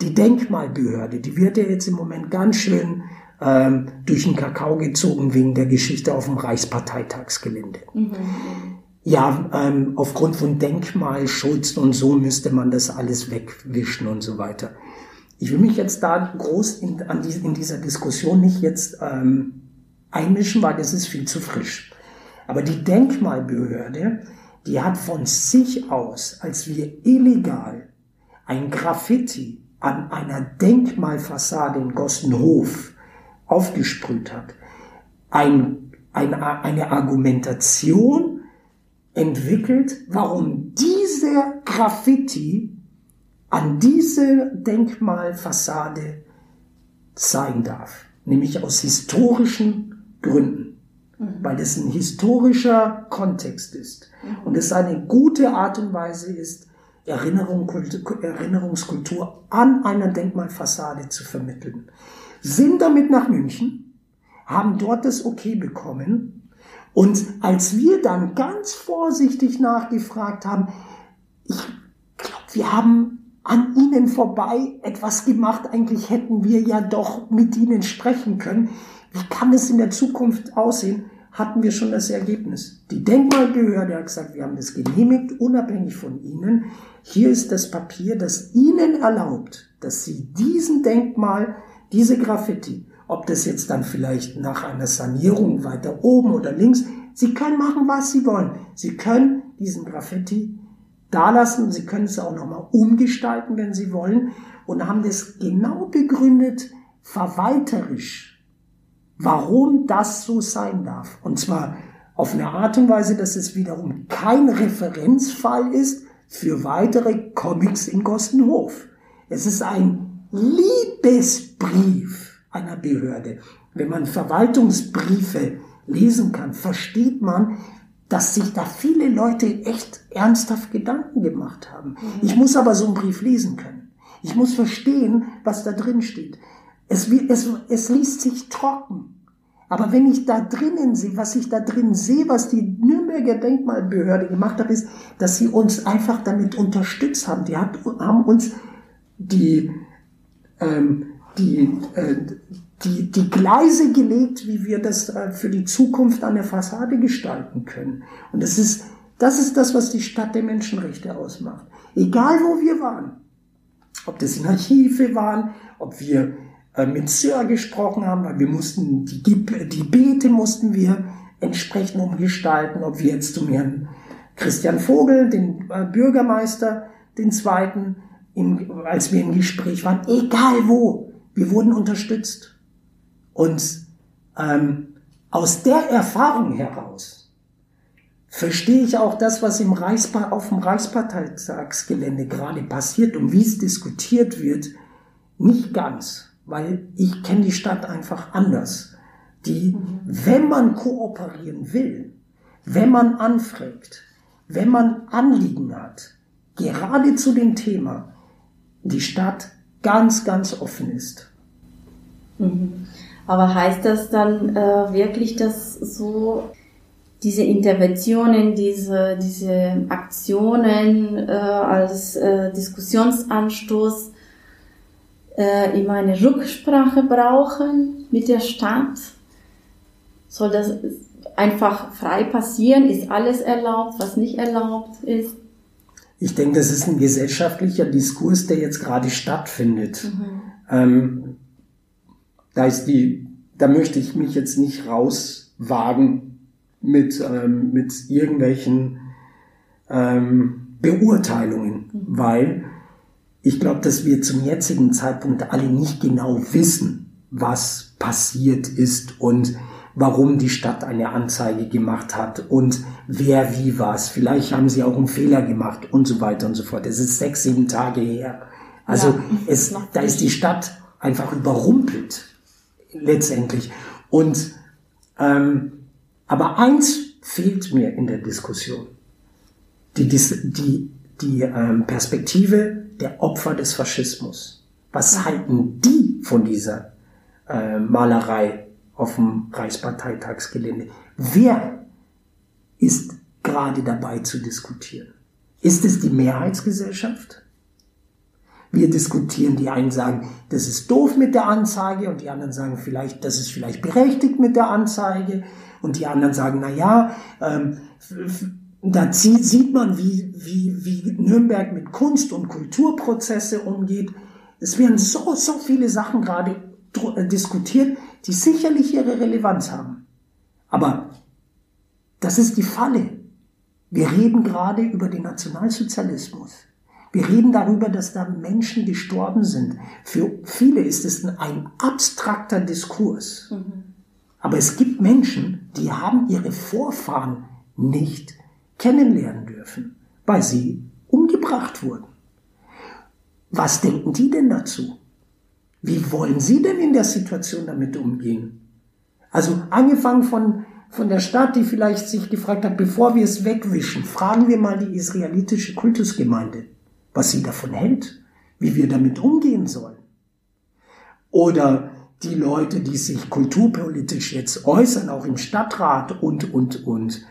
Die Denkmalbehörde, die wird ja jetzt im Moment ganz schön ähm, durch den Kakao gezogen wegen der Geschichte auf dem Reichsparteitagsgelände. Mhm. Ja, ähm, aufgrund von Denkmalschutz und so müsste man das alles wegwischen und so weiter. Ich will mich jetzt da groß in, die, in dieser Diskussion nicht jetzt ähm, einmischen, weil das ist viel zu frisch. Aber die Denkmalbehörde, die hat von sich aus, als wir illegal ein Graffiti an einer Denkmalfassade in Gossenhof aufgesprüht hat, ein, ein, eine Argumentation entwickelt, warum diese Graffiti an diese Denkmalfassade sein darf, nämlich aus historischen Gründen, mhm. weil es ein historischer Kontext ist mhm. und es eine gute Art und Weise ist, Erinnerung, Erinnerungskultur an einer Denkmalfassade zu vermitteln. Sind damit nach München, haben dort das Okay bekommen und als wir dann ganz vorsichtig nachgefragt haben, ich glaube, wir haben an ihnen vorbei etwas gemacht. Eigentlich hätten wir ja doch mit ihnen sprechen können. Wie kann es in der Zukunft aussehen? Hatten wir schon das Ergebnis. Die Denkmalbehörde hat gesagt, wir haben das genehmigt, unabhängig von Ihnen. Hier ist das Papier, das Ihnen erlaubt, dass Sie diesen Denkmal, diese Graffiti, ob das jetzt dann vielleicht nach einer Sanierung weiter oben oder links, Sie können machen, was Sie wollen. Sie können diesen Graffiti da lassen. Sie können es auch nochmal umgestalten, wenn Sie wollen. Und haben das genau begründet, verwalterisch, warum das so sein darf. Und zwar auf eine Art und Weise, dass es wiederum kein Referenzfall ist für weitere Comics in Gossenhof. Es ist ein Liebesbrief einer Behörde. Wenn man Verwaltungsbriefe lesen kann, versteht man, dass sich da viele Leute echt ernsthaft Gedanken gemacht haben. Mhm. Ich muss aber so einen Brief lesen können. Ich muss verstehen, was da drin steht. Es, es, es liest sich trocken. Aber wenn ich da drinnen sehe, was ich da drin sehe, was die Nürnberger Denkmalbehörde gemacht hat, ist, dass sie uns einfach damit unterstützt haben. Die hat, haben uns die, die, äh, die, die Gleise gelegt, wie wir das äh, für die Zukunft an der Fassade gestalten können. Und das ist, das ist das, was die Stadt der Menschenrechte ausmacht. Egal wo wir waren. Ob das in Archive waren, ob wir äh, mit Sir gesprochen haben, weil wir mussten, die, die Beete mussten wir entsprechend umgestalten, ob wir jetzt zum Herrn Christian Vogel, den Bürgermeister, den zweiten, im, als wir im Gespräch waren, egal wo, wir wurden unterstützt. Und ähm, aus der Erfahrung heraus verstehe ich auch das, was im Reichspa auf dem Reichsparteitagsgelände gerade passiert und wie es diskutiert wird, nicht ganz, weil ich kenne die Stadt einfach anders. Die, wenn man kooperieren will, wenn man anfragt, wenn man Anliegen hat, gerade zu dem Thema, die Stadt ganz, ganz offen ist. Mhm. Aber heißt das dann äh, wirklich, dass so diese Interventionen, diese, diese Aktionen äh, als äh, Diskussionsanstoß äh, immer eine Rücksprache brauchen mit der Stadt? Soll das einfach frei passieren? Ist alles erlaubt, was nicht erlaubt ist? Ich denke, das ist ein gesellschaftlicher Diskurs, der jetzt gerade stattfindet. Mhm. Ähm, da ist die, da möchte ich mich jetzt nicht rauswagen mit, ähm, mit irgendwelchen ähm, Beurteilungen, mhm. weil ich glaube, dass wir zum jetzigen Zeitpunkt alle nicht genau wissen, was passiert ist und warum die Stadt eine Anzeige gemacht hat und wer wie was. Vielleicht haben sie auch einen Fehler gemacht und so weiter und so fort. Es ist sechs, sieben Tage her. Also ja, es, da ist die Stadt einfach überrumpelt letztendlich. Und ähm, aber eins fehlt mir in der Diskussion: die, die, die ähm, Perspektive der Opfer des Faschismus. Was halten die von dieser äh, Malerei auf dem Reichsparteitagsgelände? Wer ist gerade dabei zu diskutieren? Ist es die Mehrheitsgesellschaft? Wir diskutieren, die einen sagen, das ist doof mit der Anzeige und die anderen sagen vielleicht, das ist vielleicht berechtigt mit der Anzeige und die anderen sagen, na ja, ähm, da sieht man, wie, wie, wie Nürnberg mit Kunst- und Kulturprozesse umgeht. Es werden so, so viele Sachen gerade äh, diskutiert, die sicherlich ihre Relevanz haben. Aber das ist die Falle. Wir reden gerade über den Nationalsozialismus. Wir reden darüber, dass da Menschen gestorben sind. Für viele ist es ein abstrakter Diskurs. Mhm. Aber es gibt Menschen, die haben ihre Vorfahren nicht kennenlernen dürfen, weil sie umgebracht wurden. Was denken die denn dazu? Wie wollen sie denn in der Situation damit umgehen? Also angefangen von, von der Stadt, die vielleicht sich gefragt hat, bevor wir es wegwischen, fragen wir mal die israelitische Kultusgemeinde was sie davon hält, wie wir damit umgehen sollen. Oder die Leute, die sich kulturpolitisch jetzt äußern, auch im Stadtrat und, und, und,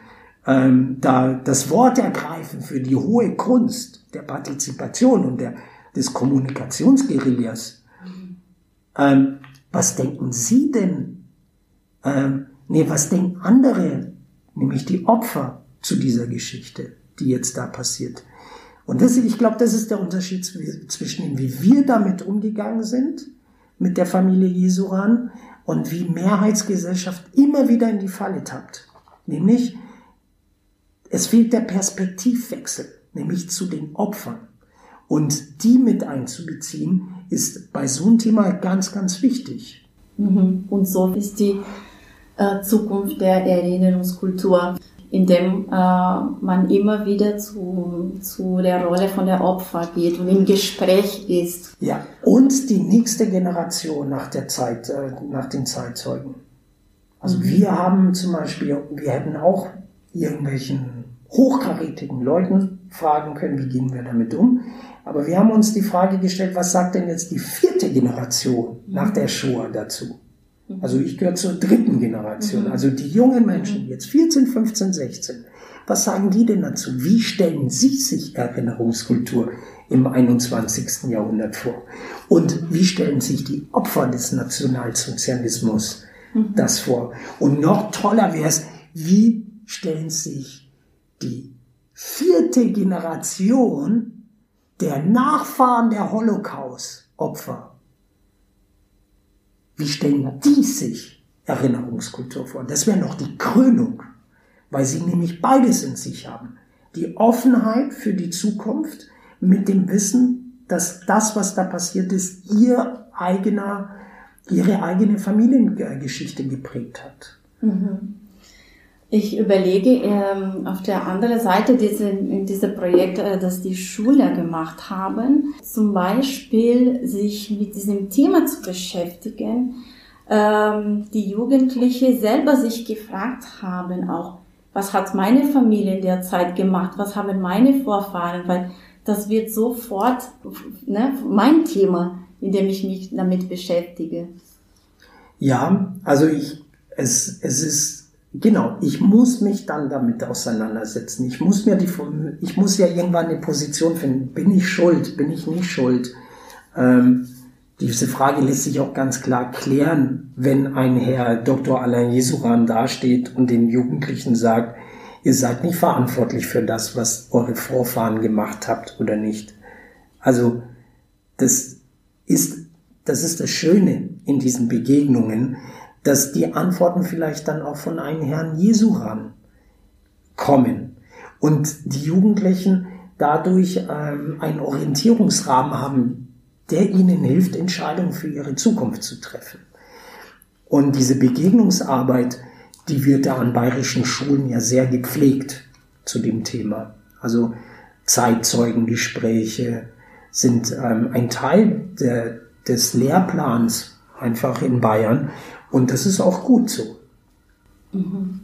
ähm, da das Wort ergreifen für die hohe Kunst der Partizipation und der, des Kommunikationsguerillas. Ähm, was denken Sie denn? Ähm, nee, was denken andere, nämlich die Opfer zu dieser Geschichte, die jetzt da passiert? Und das, ich glaube, das ist der Unterschied zwischen wie wir damit umgegangen sind, mit der Familie Jesuran, und wie Mehrheitsgesellschaft immer wieder in die Falle tappt. Nämlich, es fehlt der Perspektivwechsel, nämlich zu den Opfern. Und die mit einzubeziehen, ist bei so einem Thema ganz, ganz wichtig. Mhm. Und so ist die äh, Zukunft der Erinnerungskultur in dem äh, man immer wieder zu, zu der Rolle von der Opfer geht und im Gespräch ist. Ja, und die nächste Generation nach der Zeit, äh, nach den Zeitzeugen. Also mhm. wir haben zum Beispiel, wir hätten auch irgendwelchen hochkarätigen Leuten fragen können, wie gehen wir damit um. Aber wir haben uns die Frage gestellt, was sagt denn jetzt die vierte Generation nach der Shoah dazu? Also ich gehöre zur dritten Generation. Mhm. Also die jungen Menschen, jetzt 14, 15, 16. Was sagen die denn dazu? Wie stellen sie sich Erinnerungskultur im 21. Jahrhundert vor? Und wie stellen sich die Opfer des Nationalsozialismus mhm. das vor? Und noch toller wäre es, wie stellen sich die vierte Generation der Nachfahren der Holocaust-Opfer wie stellen die sich Erinnerungskultur vor? Das wäre noch die Krönung, weil sie nämlich beides in sich haben. Die Offenheit für die Zukunft mit dem Wissen, dass das, was da passiert ist, ihr eigener, ihre eigene Familiengeschichte geprägt hat. Mhm. Ich überlege ähm, auf der anderen Seite diese, diese Projekte, äh, dass die Schüler gemacht haben, zum Beispiel sich mit diesem Thema zu beschäftigen, ähm, die Jugendliche selber sich gefragt haben auch, was hat meine Familie in der Zeit gemacht, was haben meine Vorfahren, weil das wird sofort ne, mein Thema, in dem ich mich damit beschäftige. Ja, also ich, es, es ist Genau, ich muss mich dann damit auseinandersetzen. Ich muss mir die, ich muss ja irgendwann eine Position finden. Bin ich schuld? Bin ich nicht schuld? Ähm, diese Frage lässt sich auch ganz klar klären, wenn ein Herr Dr. Alain Jesuran dasteht und den Jugendlichen sagt, ihr seid nicht verantwortlich für das, was eure Vorfahren gemacht habt oder nicht. Also, das ist, das ist das Schöne in diesen Begegnungen, dass die Antworten vielleicht dann auch von einem Herrn Jesu ran kommen und die Jugendlichen dadurch ähm, einen Orientierungsrahmen haben, der ihnen hilft, Entscheidungen für ihre Zukunft zu treffen. Und diese Begegnungsarbeit die wird da an bayerischen Schulen ja sehr gepflegt zu dem Thema. Also Zeitzeugengespräche sind ähm, ein Teil der, des Lehrplans einfach in Bayern und das ist auch gut so. Mhm.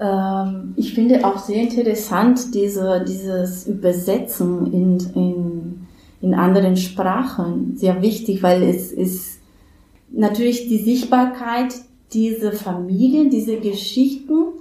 Ähm, ich finde auch sehr interessant diese, dieses Übersetzen in, in, in anderen Sprachen, sehr wichtig, weil es ist natürlich die Sichtbarkeit dieser Familien, diese Geschichten.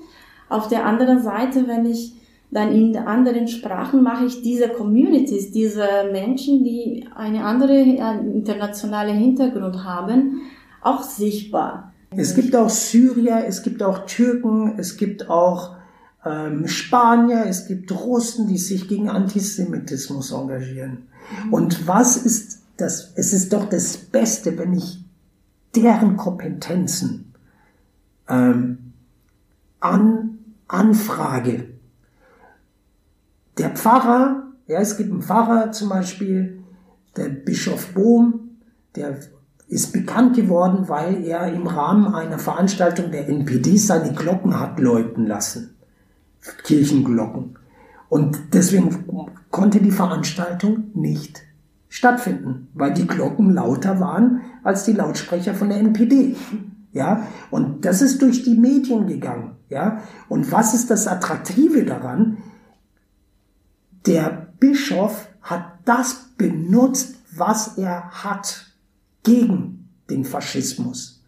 Auf der anderen Seite, wenn ich dann in anderen Sprachen mache ich diese Communities, diese Menschen, die eine andere internationale Hintergrund haben, auch sichtbar. Es gibt auch Syrier, es gibt auch Türken, es gibt auch ähm, Spanier, es gibt Russen, die sich gegen Antisemitismus engagieren. Mhm. Und was ist das? Es ist doch das Beste, wenn ich deren Kompetenzen ähm, an, anfrage. Der Pfarrer, ja, es gibt einen Pfarrer zum Beispiel, der Bischof Bohm, der ist bekannt geworden, weil er im Rahmen einer Veranstaltung der NPD seine Glocken hat läuten lassen. Kirchenglocken. Und deswegen konnte die Veranstaltung nicht stattfinden, weil die Glocken lauter waren als die Lautsprecher von der NPD. Ja, und das ist durch die Medien gegangen. Ja, und was ist das Attraktive daran? Der Bischof hat das benutzt, was er hat gegen den Faschismus,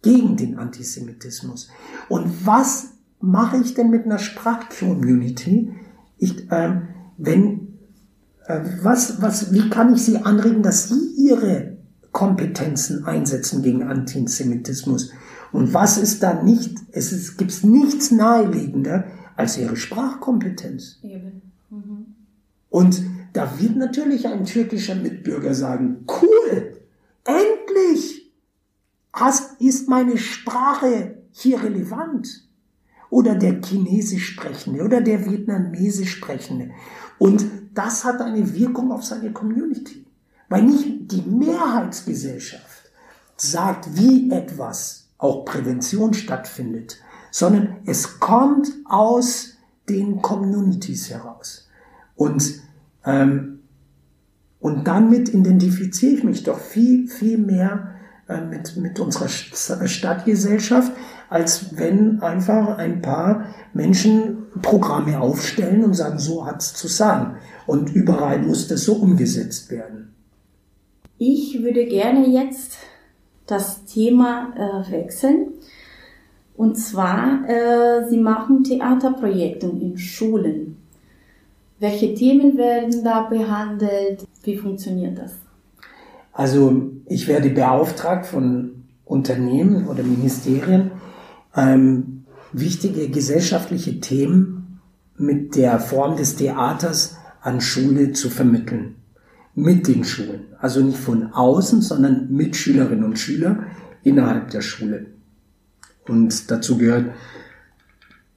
gegen den Antisemitismus. Und was mache ich denn mit einer Sprachcommunity? Ich, äh, wenn, äh, was, was, wie kann ich sie anregen, dass sie ihre Kompetenzen einsetzen gegen Antisemitismus? Und was ist da nicht? Es ist, gibt nichts naheliegender als ihre Sprachkompetenz. Mhm. Und da wird natürlich ein türkischer Mitbürger sagen, cool, Endlich ist meine Sprache hier relevant. Oder der Chinesisch Sprechende oder der Vietnamesisch Sprechende. Und das hat eine Wirkung auf seine Community. Weil nicht die Mehrheitsgesellschaft sagt, wie etwas, auch Prävention stattfindet, sondern es kommt aus den Communities heraus. Und ähm, und damit identifiziere ich mich doch viel, viel mehr äh, mit, mit unserer Stadtgesellschaft, als wenn einfach ein paar Menschen Programme aufstellen und sagen, so hat's zu sein. Und überall muss das so umgesetzt werden. Ich würde gerne jetzt das Thema äh, wechseln. Und zwar, äh, Sie machen Theaterprojekte in Schulen. Welche Themen werden da behandelt? Wie funktioniert das? Also ich werde beauftragt von Unternehmen oder Ministerien, ähm, wichtige gesellschaftliche Themen mit der Form des Theaters an Schule zu vermitteln. Mit den Schulen. Also nicht von außen, sondern mit Schülerinnen und Schülern innerhalb der Schule. Und dazu gehört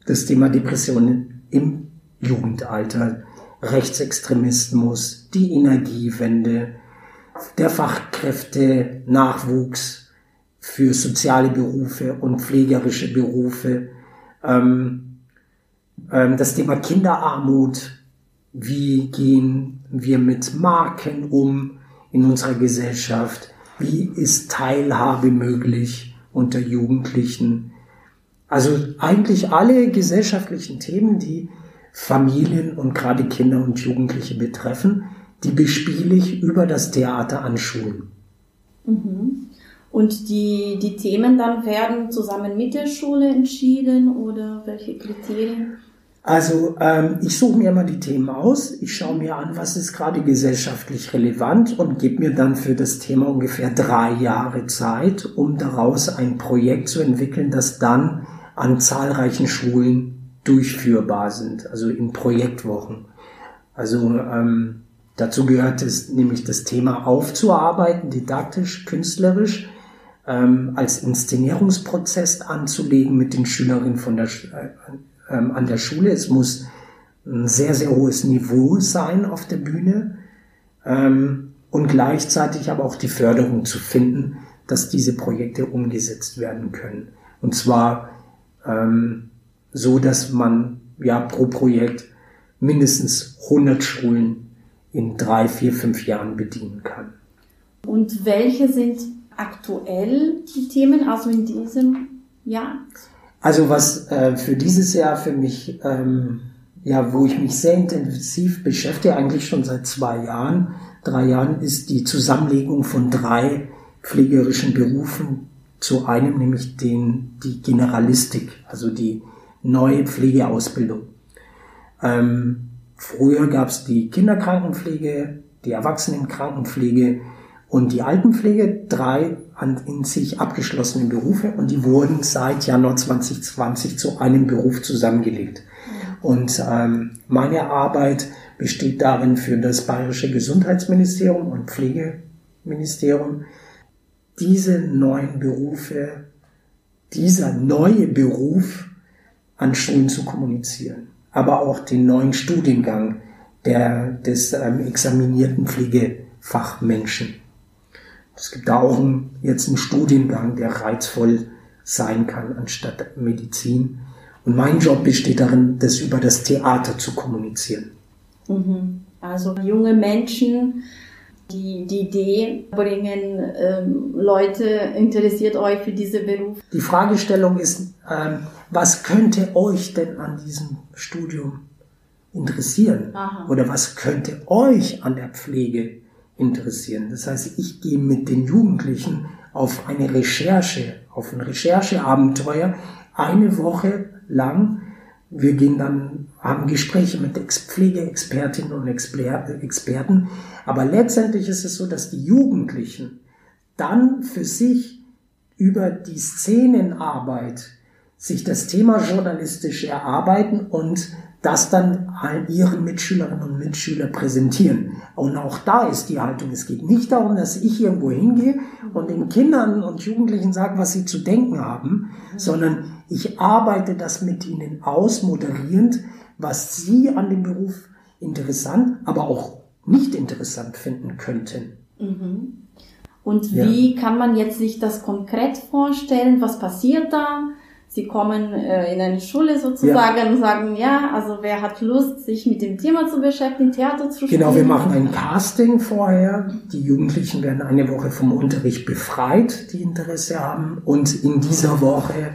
das Thema Depressionen im Jugendalter, Rechtsextremismus, die Energiewende, der Fachkräfte-Nachwuchs für soziale Berufe und pflegerische Berufe, ähm, ähm, das Thema Kinderarmut, wie gehen wir mit Marken um in unserer Gesellschaft, wie ist Teilhabe möglich unter Jugendlichen. Also eigentlich alle gesellschaftlichen Themen, die Familien und gerade Kinder und Jugendliche betreffen, die bespiele ich über das Theater an Schulen. Mhm. Und die, die Themen dann werden zusammen mit der Schule entschieden oder welche Kriterien? Also ähm, ich suche mir immer die Themen aus, ich schaue mir an, was ist gerade gesellschaftlich relevant und gebe mir dann für das Thema ungefähr drei Jahre Zeit, um daraus ein Projekt zu entwickeln, das dann an zahlreichen Schulen durchführbar sind, also in Projektwochen. Also ähm, dazu gehört es nämlich das Thema aufzuarbeiten, didaktisch, künstlerisch, ähm, als Inszenierungsprozess anzulegen mit den Schülerinnen von der, äh, ähm, an der Schule. Es muss ein sehr, sehr hohes Niveau sein auf der Bühne ähm, und gleichzeitig aber auch die Förderung zu finden, dass diese Projekte umgesetzt werden können. Und zwar ähm, so dass man ja pro Projekt mindestens 100 Schulen in drei, vier, fünf Jahren bedienen kann. Und welche sind aktuell die Themen, also in diesem Jahr? Also was äh, für dieses Jahr für mich, ähm, ja, wo ich mich sehr intensiv beschäftige, eigentlich schon seit zwei Jahren, drei Jahren, ist die Zusammenlegung von drei pflegerischen Berufen zu einem, nämlich den, die Generalistik, also die neue Pflegeausbildung. Ähm, früher gab es die Kinderkrankenpflege, die Erwachsenenkrankenpflege und die Altenpflege, drei an, in sich abgeschlossene Berufe und die wurden seit Januar 2020 zu einem Beruf zusammengelegt. Und ähm, meine Arbeit besteht darin für das Bayerische Gesundheitsministerium und Pflegeministerium, diese neuen Berufe, dieser neue Beruf an Schulen zu kommunizieren, aber auch den neuen Studiengang der, des ähm, examinierten Pflegefachmenschen. Es gibt da auch ein, jetzt einen Studiengang, der reizvoll sein kann anstatt Medizin. Und mein Job besteht darin, das über das Theater zu kommunizieren. Mhm. Also junge Menschen, die die Idee bringen, ähm, Leute, interessiert euch für diesen Beruf? Die Fragestellung ist, ähm, was könnte euch denn an diesem Studium interessieren? Aha. Oder was könnte euch an der Pflege interessieren? Das heißt, ich gehe mit den Jugendlichen auf eine Recherche, auf ein Rechercheabenteuer, eine Woche lang. Wir gehen dann, haben Gespräche mit Pflegeexpertinnen und Experten. Aber letztendlich ist es so, dass die Jugendlichen dann für sich über die Szenenarbeit sich das Thema journalistisch erarbeiten und das dann ihren Mitschülerinnen und Mitschülern präsentieren. Und auch da ist die Haltung, es geht nicht darum, dass ich irgendwo hingehe und den Kindern und Jugendlichen sage, was sie zu denken haben, sondern ich arbeite das mit ihnen aus, moderierend, was sie an dem Beruf interessant, aber auch nicht interessant finden könnten. Mhm. Und wie ja. kann man jetzt sich das konkret vorstellen? Was passiert da? Sie kommen äh, in eine Schule sozusagen ja. und sagen, ja, also wer hat Lust, sich mit dem Thema zu beschäftigen, Theater zu spielen? Genau, wir machen ein Casting vorher. Die Jugendlichen werden eine Woche vom Unterricht befreit, die Interesse haben. Und in dieser Woche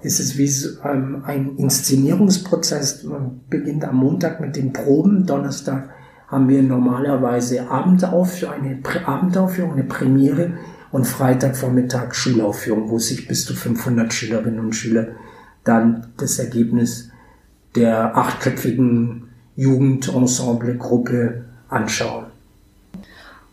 ist es wie ähm, ein Inszenierungsprozess. Man beginnt am Montag mit den Proben. Donnerstag haben wir normalerweise Abendaufführung, eine Abendaufführung, eine Premiere und Freitagvormittag Schulaufführung, wo sich bis zu 500 Schülerinnen und Schüler dann das Ergebnis der achtköpfigen Jugendensemble-Gruppe anschauen.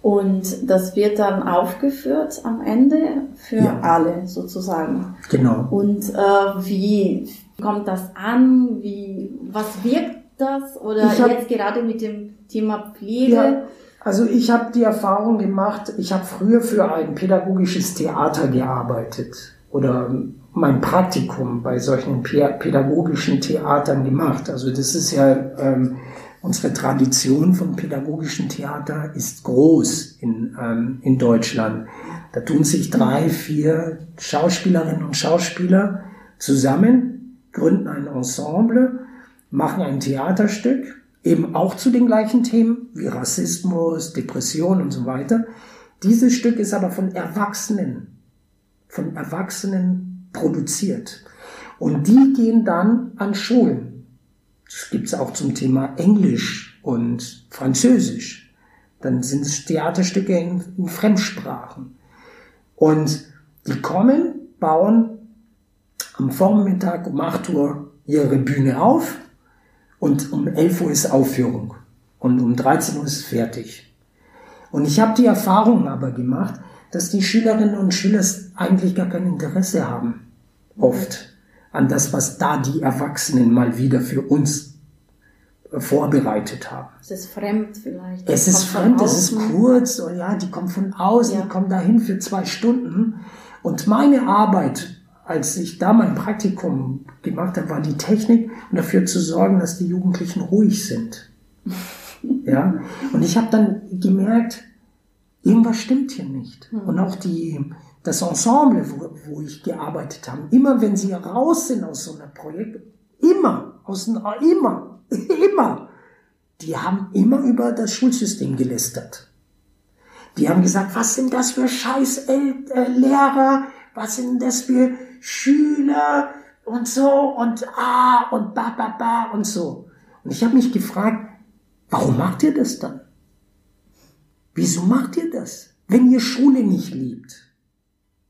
Und das wird dann aufgeführt am Ende für ja. alle sozusagen. Genau. Und äh, wie kommt das an? Wie, was wirkt das? Oder hab, jetzt gerade mit dem Thema Pflege? Ja, also ich habe die Erfahrung gemacht, ich habe früher für ein pädagogisches Theater gearbeitet oder mein Praktikum bei solchen pädagogischen Theatern gemacht. Also das ist ja ähm, unsere Tradition von pädagogischen Theater ist groß in, ähm, in Deutschland. Da tun sich drei, vier Schauspielerinnen und Schauspieler zusammen, gründen ein Ensemble, machen ein Theaterstück eben auch zu den gleichen Themen wie Rassismus, Depression und so weiter. Dieses Stück ist aber von Erwachsenen, von Erwachsenen produziert. Und die gehen dann an Schulen. Das gibt's auch zum Thema Englisch und Französisch. Dann sind es Theaterstücke in, in Fremdsprachen. Und die kommen, bauen am Vormittag um 8 Uhr ihre Bühne auf und um 11 Uhr ist Aufführung. Und um 13 Uhr ist fertig. Und ich habe die Erfahrung aber gemacht, dass die Schülerinnen und Schüler eigentlich gar kein Interesse haben. Oft an das, was da die Erwachsenen mal wieder für uns vorbereitet haben. Es ist fremd vielleicht. Es ist fremd, es ist kurz, und ja, die kommen von außen, ja. die kommen dahin für zwei Stunden. Und meine Arbeit als ich da mein Praktikum gemacht habe, war die Technik dafür zu sorgen, dass die Jugendlichen ruhig sind. (laughs) Ja, und ich habe dann gemerkt, irgendwas stimmt hier nicht. Hm. Und auch die das Ensemble, wo, wo ich gearbeitet habe, immer wenn sie raus sind aus so einem Projekt, immer, aus immer, (laughs) immer, die haben immer über das Schulsystem gelästert. Die haben gesagt, was sind das für scheiß äh, Lehrer, was sind das für Schüler und so und ah und ba ba ba und so. Und ich habe mich gefragt, warum macht ihr das dann? Wieso macht ihr das? Wenn ihr Schule nicht liebt,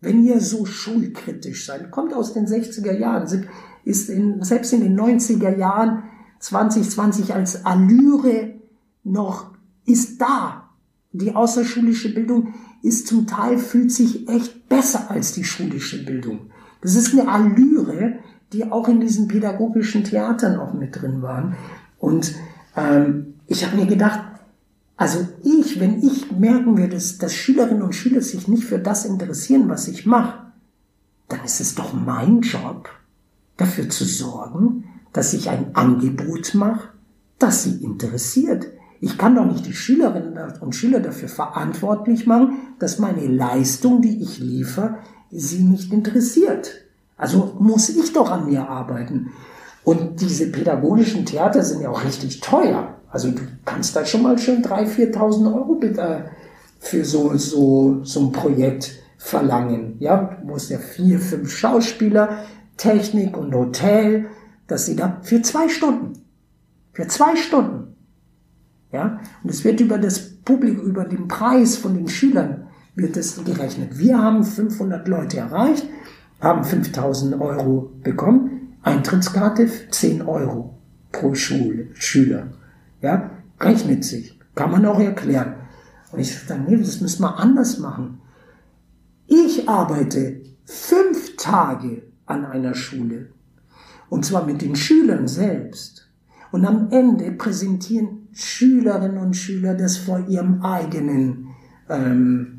wenn ihr so schulkritisch seid, kommt aus den 60er Jahren, ist in, selbst in den 90er Jahren 2020 als Allüre noch, ist da. Die außerschulische Bildung ist zum Teil, fühlt sich echt besser als die schulische Bildung. Das ist eine Allüre, die auch in diesen pädagogischen Theatern auch mit drin waren. Und ähm, ich habe mir gedacht, also ich, wenn ich merken würde, dass, dass Schülerinnen und Schüler sich nicht für das interessieren, was ich mache, dann ist es doch mein Job, dafür zu sorgen, dass ich ein Angebot mache, das sie interessiert. Ich kann doch nicht die Schülerinnen und Schüler dafür verantwortlich machen, dass meine Leistung, die ich liefere, sie nicht interessiert. Also muss ich doch an mir arbeiten. Und diese pädagogischen Theater sind ja auch richtig teuer. Also du kannst da schon mal schön 3.000, 4.000 Euro bitte für so, so, so ein Projekt verlangen. Ja, du musst ja vier, fünf Schauspieler, Technik und Hotel, dass sie da für zwei Stunden, für zwei Stunden, ja, und es wird über das Publikum, über den Preis von den Schülern wird es gerechnet. Wir haben 500 Leute erreicht, haben 5000 Euro bekommen, Eintrittskarte 10 Euro pro Schule, Schüler. Ja, rechnet sich. Kann man auch erklären. Und ich sage, nee, das müssen wir anders machen. Ich arbeite fünf Tage an einer Schule. Und zwar mit den Schülern selbst. Und am Ende präsentieren Schülerinnen und Schüler das vor ihrem eigenen, ähm, äh,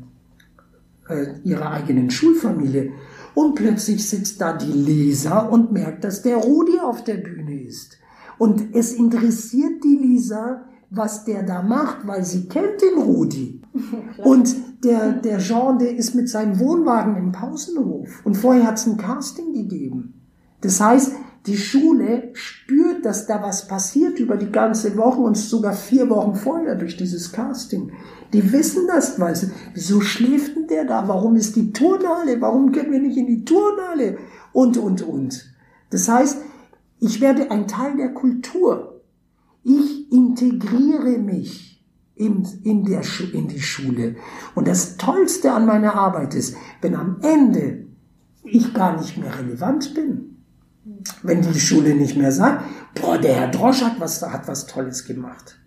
ihrer eigenen Schulfamilie. Und plötzlich sitzt da die Lisa und merkt, dass der Rudi auf der Bühne ist. Und es interessiert die Lisa, was der da macht, weil sie kennt den Rudi. (laughs) Und der, der Jean, der ist mit seinem Wohnwagen im Pausenhof. Und vorher hat es ein Casting gegeben. Das heißt, die Schule spürt, dass da was passiert über die ganze Woche und sogar vier Wochen vorher durch dieses Casting. Die wissen das, weil sie, wieso schläft denn der da? Warum ist die Turnhalle? Warum können wir nicht in die Turnhalle? Und, und, und. Das heißt, ich werde ein Teil der Kultur. Ich integriere mich in, in, der, in die Schule. Und das Tollste an meiner Arbeit ist, wenn am Ende ich gar nicht mehr relevant bin. Wenn die Schule nicht mehr sagt, boah, der Herr Drosch hat was, hat was Tolles gemacht.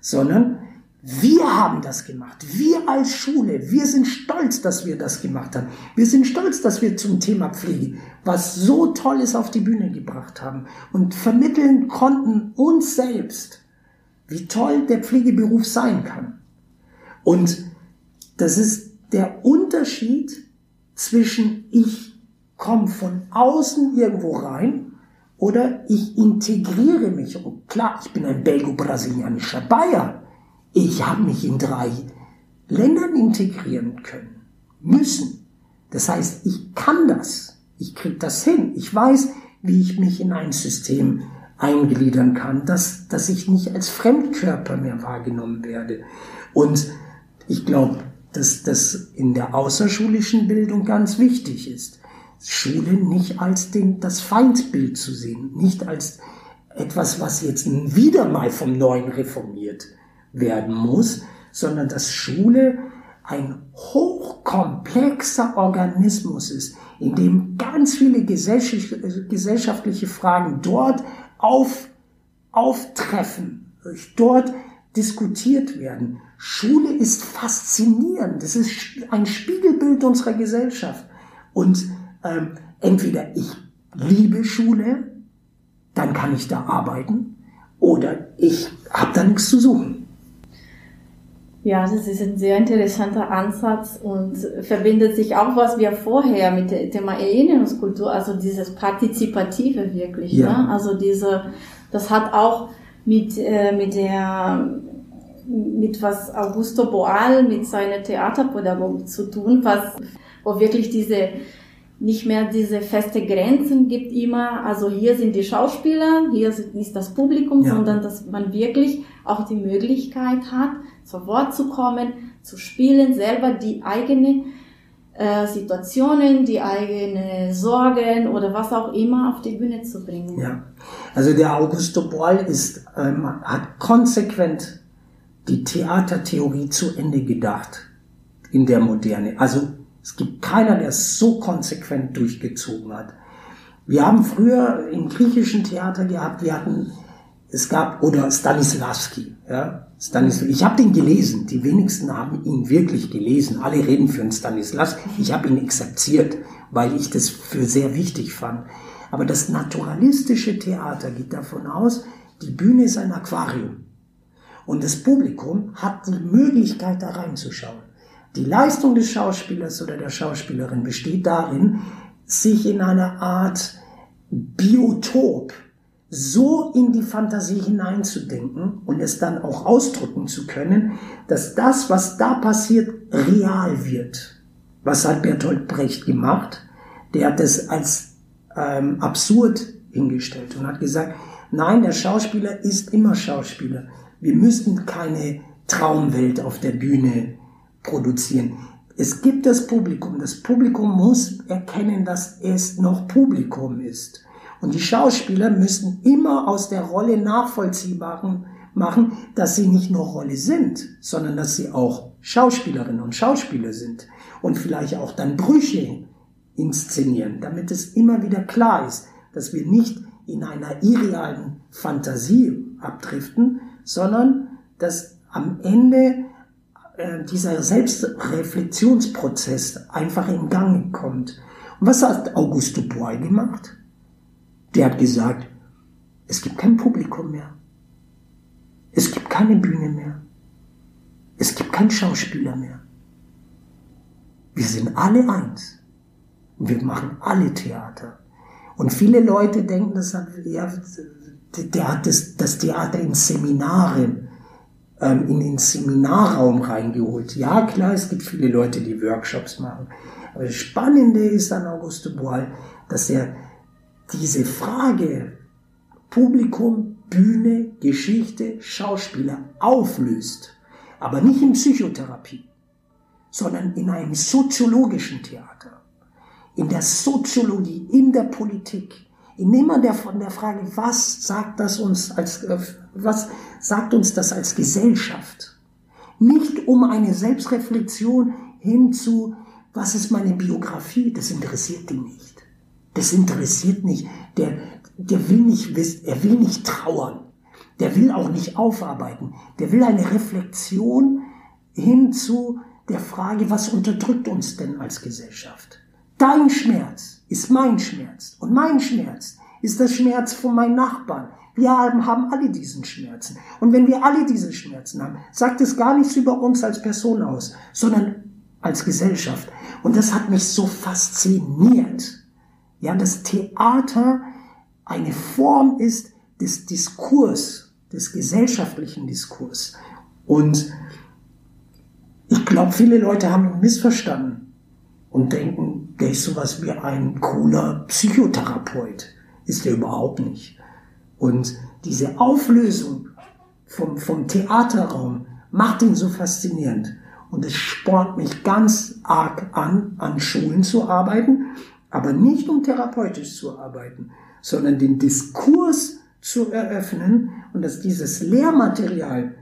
Sondern wir haben das gemacht. Wir als Schule, wir sind stolz, dass wir das gemacht haben. Wir sind stolz, dass wir zum Thema Pflege was so Tolles auf die Bühne gebracht haben und vermitteln konnten uns selbst, wie toll der Pflegeberuf sein kann. Und das ist der Unterschied zwischen ich komme von außen irgendwo rein oder ich integriere mich. Und klar, ich bin ein belgo-brasilianischer Bayer. Ich habe mich in drei Ländern integrieren können, müssen. Das heißt, ich kann das. Ich kriege das hin. Ich weiß, wie ich mich in ein System eingliedern kann, dass, dass ich nicht als Fremdkörper mehr wahrgenommen werde. Und ich glaube, dass das in der außerschulischen Bildung ganz wichtig ist. Schule nicht als den, das Feindbild zu sehen, nicht als etwas, was jetzt wieder mal vom Neuen reformiert werden muss, sondern dass Schule ein hochkomplexer Organismus ist, in dem ganz viele gesellschaftliche Fragen dort auf, auftreffen, dort diskutiert werden. Schule ist faszinierend. Das ist ein Spiegelbild unserer Gesellschaft. Und ähm, entweder ich liebe Schule, dann kann ich da arbeiten, oder ich habe da nichts zu suchen. Ja, das ist ein sehr interessanter Ansatz und verbindet sich auch, was wir vorher mit dem Thema Erinnerungskultur, also dieses Partizipative wirklich. Ja. Ne? Also diese, das hat auch mit, äh, mit der mit was Augusto Boal mit seiner Theaterpädagogik zu tun, was, wo wirklich diese nicht mehr diese feste Grenzen gibt immer, also hier sind die Schauspieler, hier ist das Publikum, ja. sondern dass man wirklich auch die Möglichkeit hat, zu Wort zu kommen, zu spielen, selber die eigene äh, Situationen, die eigene Sorgen oder was auch immer auf die Bühne zu bringen. Ja, also der Augusto Boal ist, ähm, hat konsequent die Theatertheorie zu Ende gedacht in der Moderne. Also es gibt keiner, der es so konsequent durchgezogen hat. Wir haben früher im griechischen Theater gehabt, wir hatten, es gab, oder Stanislavski, ja, Stanislavski. Ich habe den gelesen, die wenigsten haben ihn wirklich gelesen. Alle reden für einen Stanislavski. Ich habe ihn exerziert, weil ich das für sehr wichtig fand. Aber das naturalistische Theater geht davon aus, die Bühne ist ein Aquarium. Und das Publikum hat die Möglichkeit, da reinzuschauen. Die Leistung des Schauspielers oder der Schauspielerin besteht darin, sich in einer Art Biotop so in die Fantasie hineinzudenken und es dann auch ausdrücken zu können, dass das, was da passiert, real wird. Was hat Bertolt Brecht gemacht? Der hat es als ähm, absurd hingestellt und hat gesagt, nein, der Schauspieler ist immer Schauspieler. Wir müssen keine Traumwelt auf der Bühne produzieren. Es gibt das Publikum. Das Publikum muss erkennen, dass es noch Publikum ist. Und die Schauspieler müssen immer aus der Rolle nachvollziehbar machen, dass sie nicht nur Rolle sind, sondern dass sie auch Schauspielerinnen und Schauspieler sind. Und vielleicht auch dann Brüche inszenieren, damit es immer wieder klar ist, dass wir nicht in einer irrealen Fantasie abdriften, sondern dass am Ende äh, dieser Selbstreflexionsprozess einfach in Gang kommt. Und was hat Augusto Boy gemacht? Der hat gesagt, es gibt kein Publikum mehr. Es gibt keine Bühne mehr. Es gibt keinen Schauspieler mehr. Wir sind alle eins. Wir machen alle Theater. Und viele Leute denken, das hat, ja, der hat das, das Theater in Seminaren, ähm, in den Seminarraum reingeholt. Ja, klar, es gibt viele Leute, die Workshops machen. Aber das Spannende ist an Augusto Boal, dass er diese Frage Publikum, Bühne, Geschichte, Schauspieler auflöst. Aber nicht in Psychotherapie, sondern in einem soziologischen Theater, in der Soziologie, in der Politik, immer der, von der Frage, was sagt das uns als, äh, was sagt uns das als Gesellschaft? Nicht um eine Selbstreflexion hin zu, was ist meine Biografie, das interessiert die nicht. Das interessiert nicht. Der, der will nicht wissen, er will nicht trauern. Der will auch nicht aufarbeiten. Der will eine Reflexion hin zu der Frage, was unterdrückt uns denn als Gesellschaft? Dein Schmerz ist mein Schmerz und mein Schmerz ist der Schmerz von meinen Nachbarn. Wir haben, alle diesen Schmerzen. Und wenn wir alle diese Schmerzen haben, sagt es gar nichts über uns als Person aus, sondern als Gesellschaft. Und das hat mich so fasziniert ja, das Theater eine Form ist des Diskurs, des gesellschaftlichen Diskurs. Und ich glaube, viele Leute haben ihn missverstanden und denken, der ist sowas wie ein cooler Psychotherapeut. Ist er überhaupt nicht. Und diese Auflösung vom, vom Theaterraum macht ihn so faszinierend. Und es spornt mich ganz arg an, an Schulen zu arbeiten aber nicht um therapeutisch zu arbeiten, sondern den Diskurs zu eröffnen und dass dieses Lehrmaterial,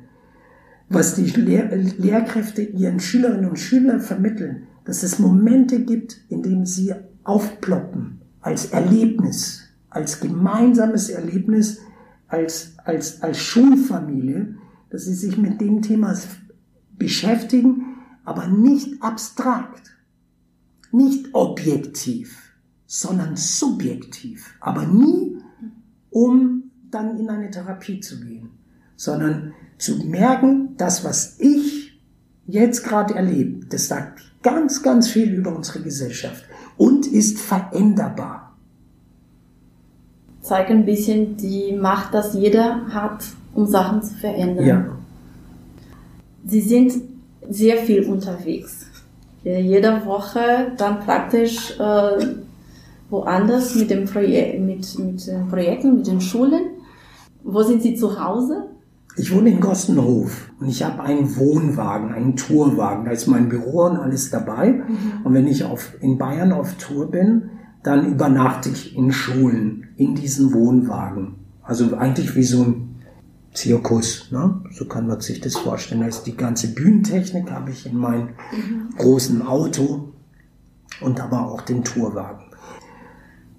was die Lehr Lehrkräfte ihren Schülerinnen und Schülern vermitteln, dass es Momente gibt, in denen sie aufploppen als Erlebnis, als gemeinsames Erlebnis, als, als, als Schulfamilie, dass sie sich mit dem Thema beschäftigen, aber nicht abstrakt nicht objektiv, sondern subjektiv, aber nie, um dann in eine Therapie zu gehen, sondern zu merken, das, was ich jetzt gerade erlebe, das sagt ganz, ganz viel über unsere Gesellschaft und ist veränderbar. Zeigt ein bisschen die Macht, dass jeder hat, um Sachen zu verändern. Ja. Sie sind sehr viel unterwegs. Jede Woche dann praktisch äh, woanders mit dem mit, mit den Projekten, mit den Schulen. Wo sind Sie zu Hause? Ich wohne in Gostenhof und ich habe einen Wohnwagen, einen Tourwagen. Da ist mein Büro und alles dabei. Mhm. Und wenn ich auf, in Bayern auf Tour bin, dann übernachte ich in Schulen, in diesen Wohnwagen. Also eigentlich wie so ein Zirkus, ne? so kann man sich das vorstellen. Da ist die ganze Bühnentechnik habe ich in meinem mhm. großen Auto und aber auch den Tourwagen.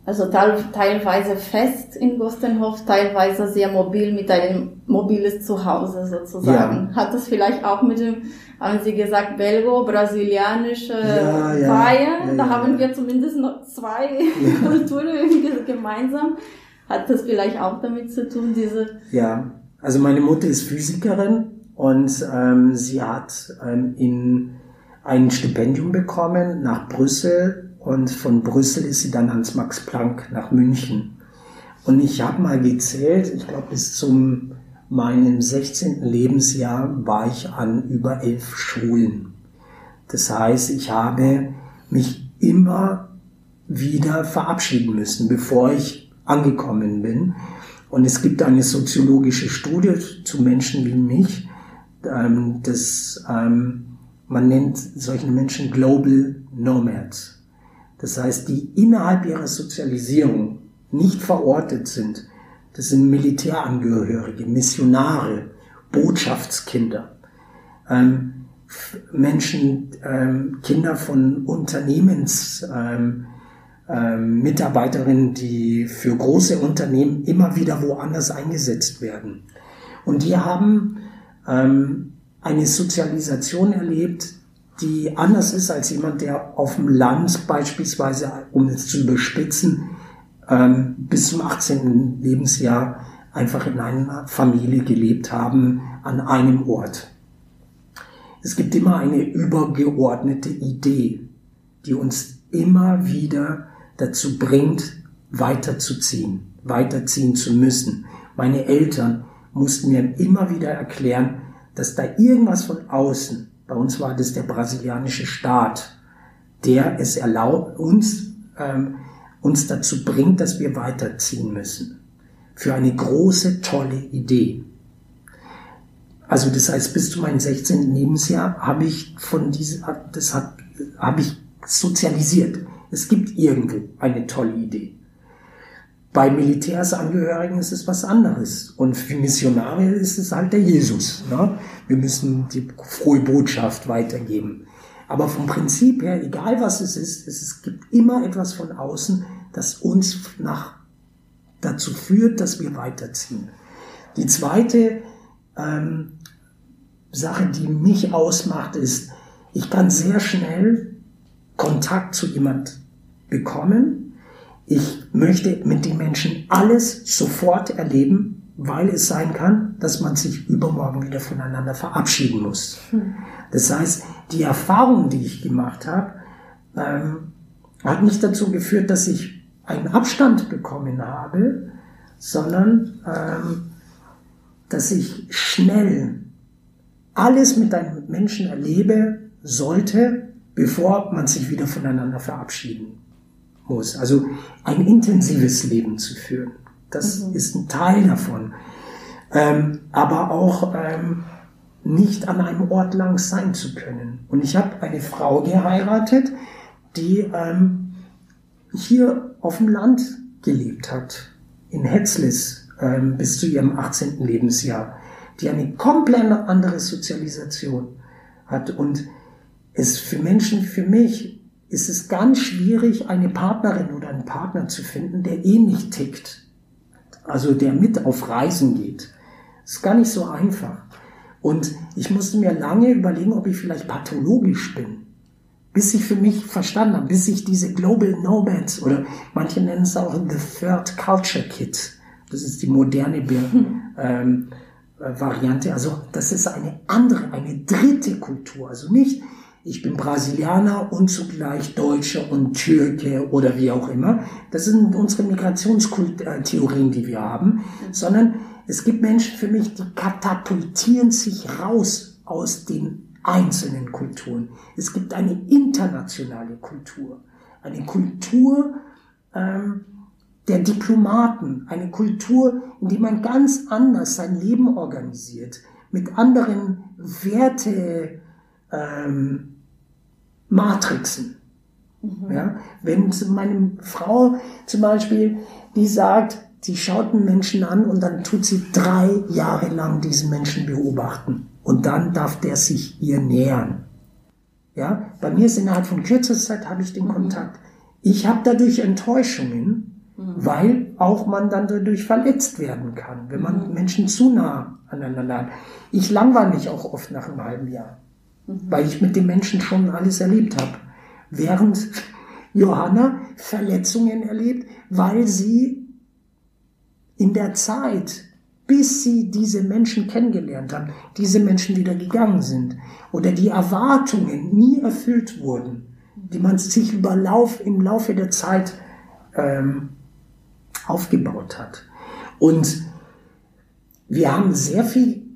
Also teilweise fest in Gostenhof, teilweise sehr mobil mit einem mobiles Zuhause sozusagen. Ja. Hat das vielleicht auch mit dem, haben Sie gesagt, belgo-brasilianische ja, ja, Feiern? da haben wir zumindest noch zwei (laughs) Kulturen gemeinsam. Hat das vielleicht auch damit zu tun, diese? Ja, also meine Mutter ist Physikerin und ähm, sie hat ähm, in ein Stipendium bekommen nach Brüssel und von Brüssel ist sie dann ans Max Planck nach München. Und ich habe mal gezählt, ich glaube bis zum meinem 16. Lebensjahr war ich an über elf Schulen. Das heißt, ich habe mich immer wieder verabschieden müssen, bevor ich angekommen bin. Und es gibt eine soziologische Studie zu Menschen wie mich, ähm, das ähm, man nennt solchen Menschen Global Nomads. Das heißt, die innerhalb ihrer Sozialisierung nicht verortet sind. Das sind Militärangehörige, Missionare, Botschaftskinder, ähm, Menschen, ähm, Kinder von Unternehmensmitarbeiterinnen, ähm, ähm, die für große Unternehmen immer wieder woanders eingesetzt werden. Und die haben ähm, eine Sozialisation erlebt, die anders ist als jemand, der auf dem Land beispielsweise, um es zu überspitzen, ähm, bis zum 18. Lebensjahr einfach in einer Familie gelebt haben, an einem Ort. Es gibt immer eine übergeordnete Idee, die uns immer wieder dazu bringt, weiterzuziehen, weiterziehen zu müssen. Meine Eltern mussten mir immer wieder erklären, dass da irgendwas von außen bei uns war das der brasilianische Staat, der es erlaubt, uns, ähm, uns dazu bringt, dass wir weiterziehen müssen. Für eine große, tolle Idee. Also das heißt, bis zu meinem 16. Lebensjahr habe ich von diesem, das habe ich sozialisiert. Es gibt irgendwo eine tolle Idee. Bei Militärsangehörigen ist es was anderes. Und für Missionare ist es halt der Jesus. Ne? Wir müssen die frohe Botschaft weitergeben. Aber vom Prinzip her, egal was es ist, es gibt immer etwas von außen, das uns nach, dazu führt, dass wir weiterziehen. Die zweite ähm, Sache, die mich ausmacht, ist, ich kann sehr schnell Kontakt zu jemand bekommen, ich möchte mit den Menschen alles sofort erleben, weil es sein kann, dass man sich übermorgen wieder voneinander verabschieden muss. Hm. Das heißt, die Erfahrung, die ich gemacht habe, ähm, hat nicht dazu geführt, dass ich einen Abstand bekommen habe, sondern ähm, dass ich schnell alles mit einem Menschen erlebe sollte, bevor man sich wieder voneinander verabschieden muss. Also ein intensives Leben zu führen. Das mhm. ist ein Teil davon. Ähm, aber auch ähm, nicht an einem Ort lang sein zu können. Und ich habe eine Frau geheiratet, die ähm, hier auf dem Land gelebt hat, in Hetzlis ähm, bis zu ihrem 18. Lebensjahr, die eine komplett andere Sozialisation hat. Und es für Menschen, für mich ist es ganz schwierig, eine Partnerin oder einen Partner zu finden, der ähnlich eh tickt. Also der mit auf Reisen geht. Das ist gar nicht so einfach. Und ich musste mir lange überlegen, ob ich vielleicht pathologisch bin. Bis ich für mich verstanden habe, bis ich diese Global Nomads oder manche nennen es auch The Third Culture Kit. Das ist die moderne hm. ähm, Variante. Also das ist eine andere, eine dritte Kultur. Also nicht ich bin Brasilianer und zugleich Deutsche und Türke oder wie auch immer. Das sind unsere Migrationstheorien, die wir haben, sondern es gibt Menschen für mich, die katapultieren sich raus aus den einzelnen Kulturen. Es gibt eine internationale Kultur, eine Kultur ähm, der Diplomaten, eine Kultur, in der man ganz anders sein Leben organisiert, mit anderen Werte, ähm, Matrixen. Mhm. Ja, wenn meine Frau zum Beispiel, die sagt, sie schaut einen Menschen an und dann tut sie drei Jahre lang diesen Menschen beobachten und dann darf der sich ihr nähern. Ja, bei mir ist innerhalb von kürzester Zeit habe ich den mhm. Kontakt. Ich habe dadurch Enttäuschungen, mhm. weil auch man dann dadurch verletzt werden kann, wenn man mhm. Menschen zu nah aneinander hat. Ich langweile mich auch oft nach einem halben Jahr. Weil ich mit den Menschen schon alles erlebt habe. Während Johanna Verletzungen erlebt, weil sie in der Zeit, bis sie diese Menschen kennengelernt haben, diese Menschen wieder gegangen sind oder die Erwartungen nie erfüllt wurden, die man sich über Lauf, im Laufe der Zeit ähm, aufgebaut hat. Und wir haben sehr viel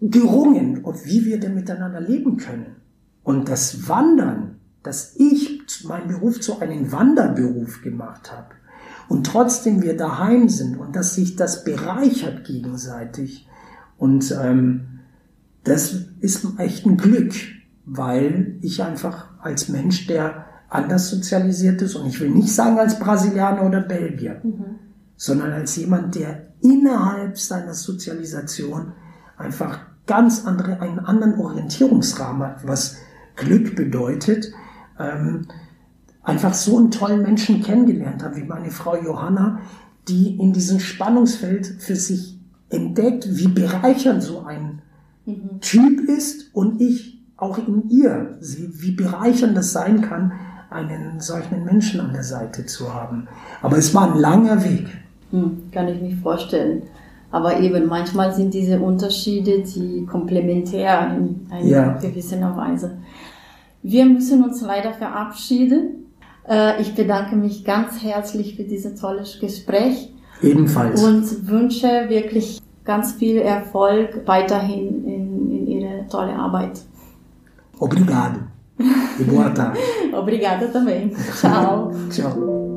gerungen, wie wir denn miteinander leben können. Und das Wandern, dass ich meinen Beruf zu einem Wanderberuf gemacht habe und trotzdem wir daheim sind und dass sich das bereichert gegenseitig. Und ähm, das ist echt ein Glück, weil ich einfach als Mensch, der anders sozialisiert ist, und ich will nicht sagen als Brasilianer oder Belgier, mhm. sondern als jemand, der innerhalb seiner Sozialisation einfach ganz andere, einen anderen Orientierungsrahmen hat, was Glück bedeutet, ähm, einfach so einen tollen Menschen kennengelernt habe, wie meine Frau Johanna, die in diesem Spannungsfeld für sich entdeckt, wie bereichernd so ein mhm. Typ ist und ich auch in ihr sehe, wie bereichernd das sein kann, einen solchen Menschen an der Seite zu haben. Aber es war ein langer Weg. Hm, kann ich mir vorstellen. Aber eben, manchmal sind diese Unterschiede die komplementär in einer ja. gewissen Weise. Wir müssen uns leider verabschieden. Äh, ich bedanke mich ganz herzlich für dieses tolle Gespräch. Ebenfalls. Und wünsche wirklich ganz viel Erfolg weiterhin in, in Ihrer tolle Arbeit. Obrigado. E boa tarde. (laughs) Obrigada também. Tchau. (laughs) Tchau.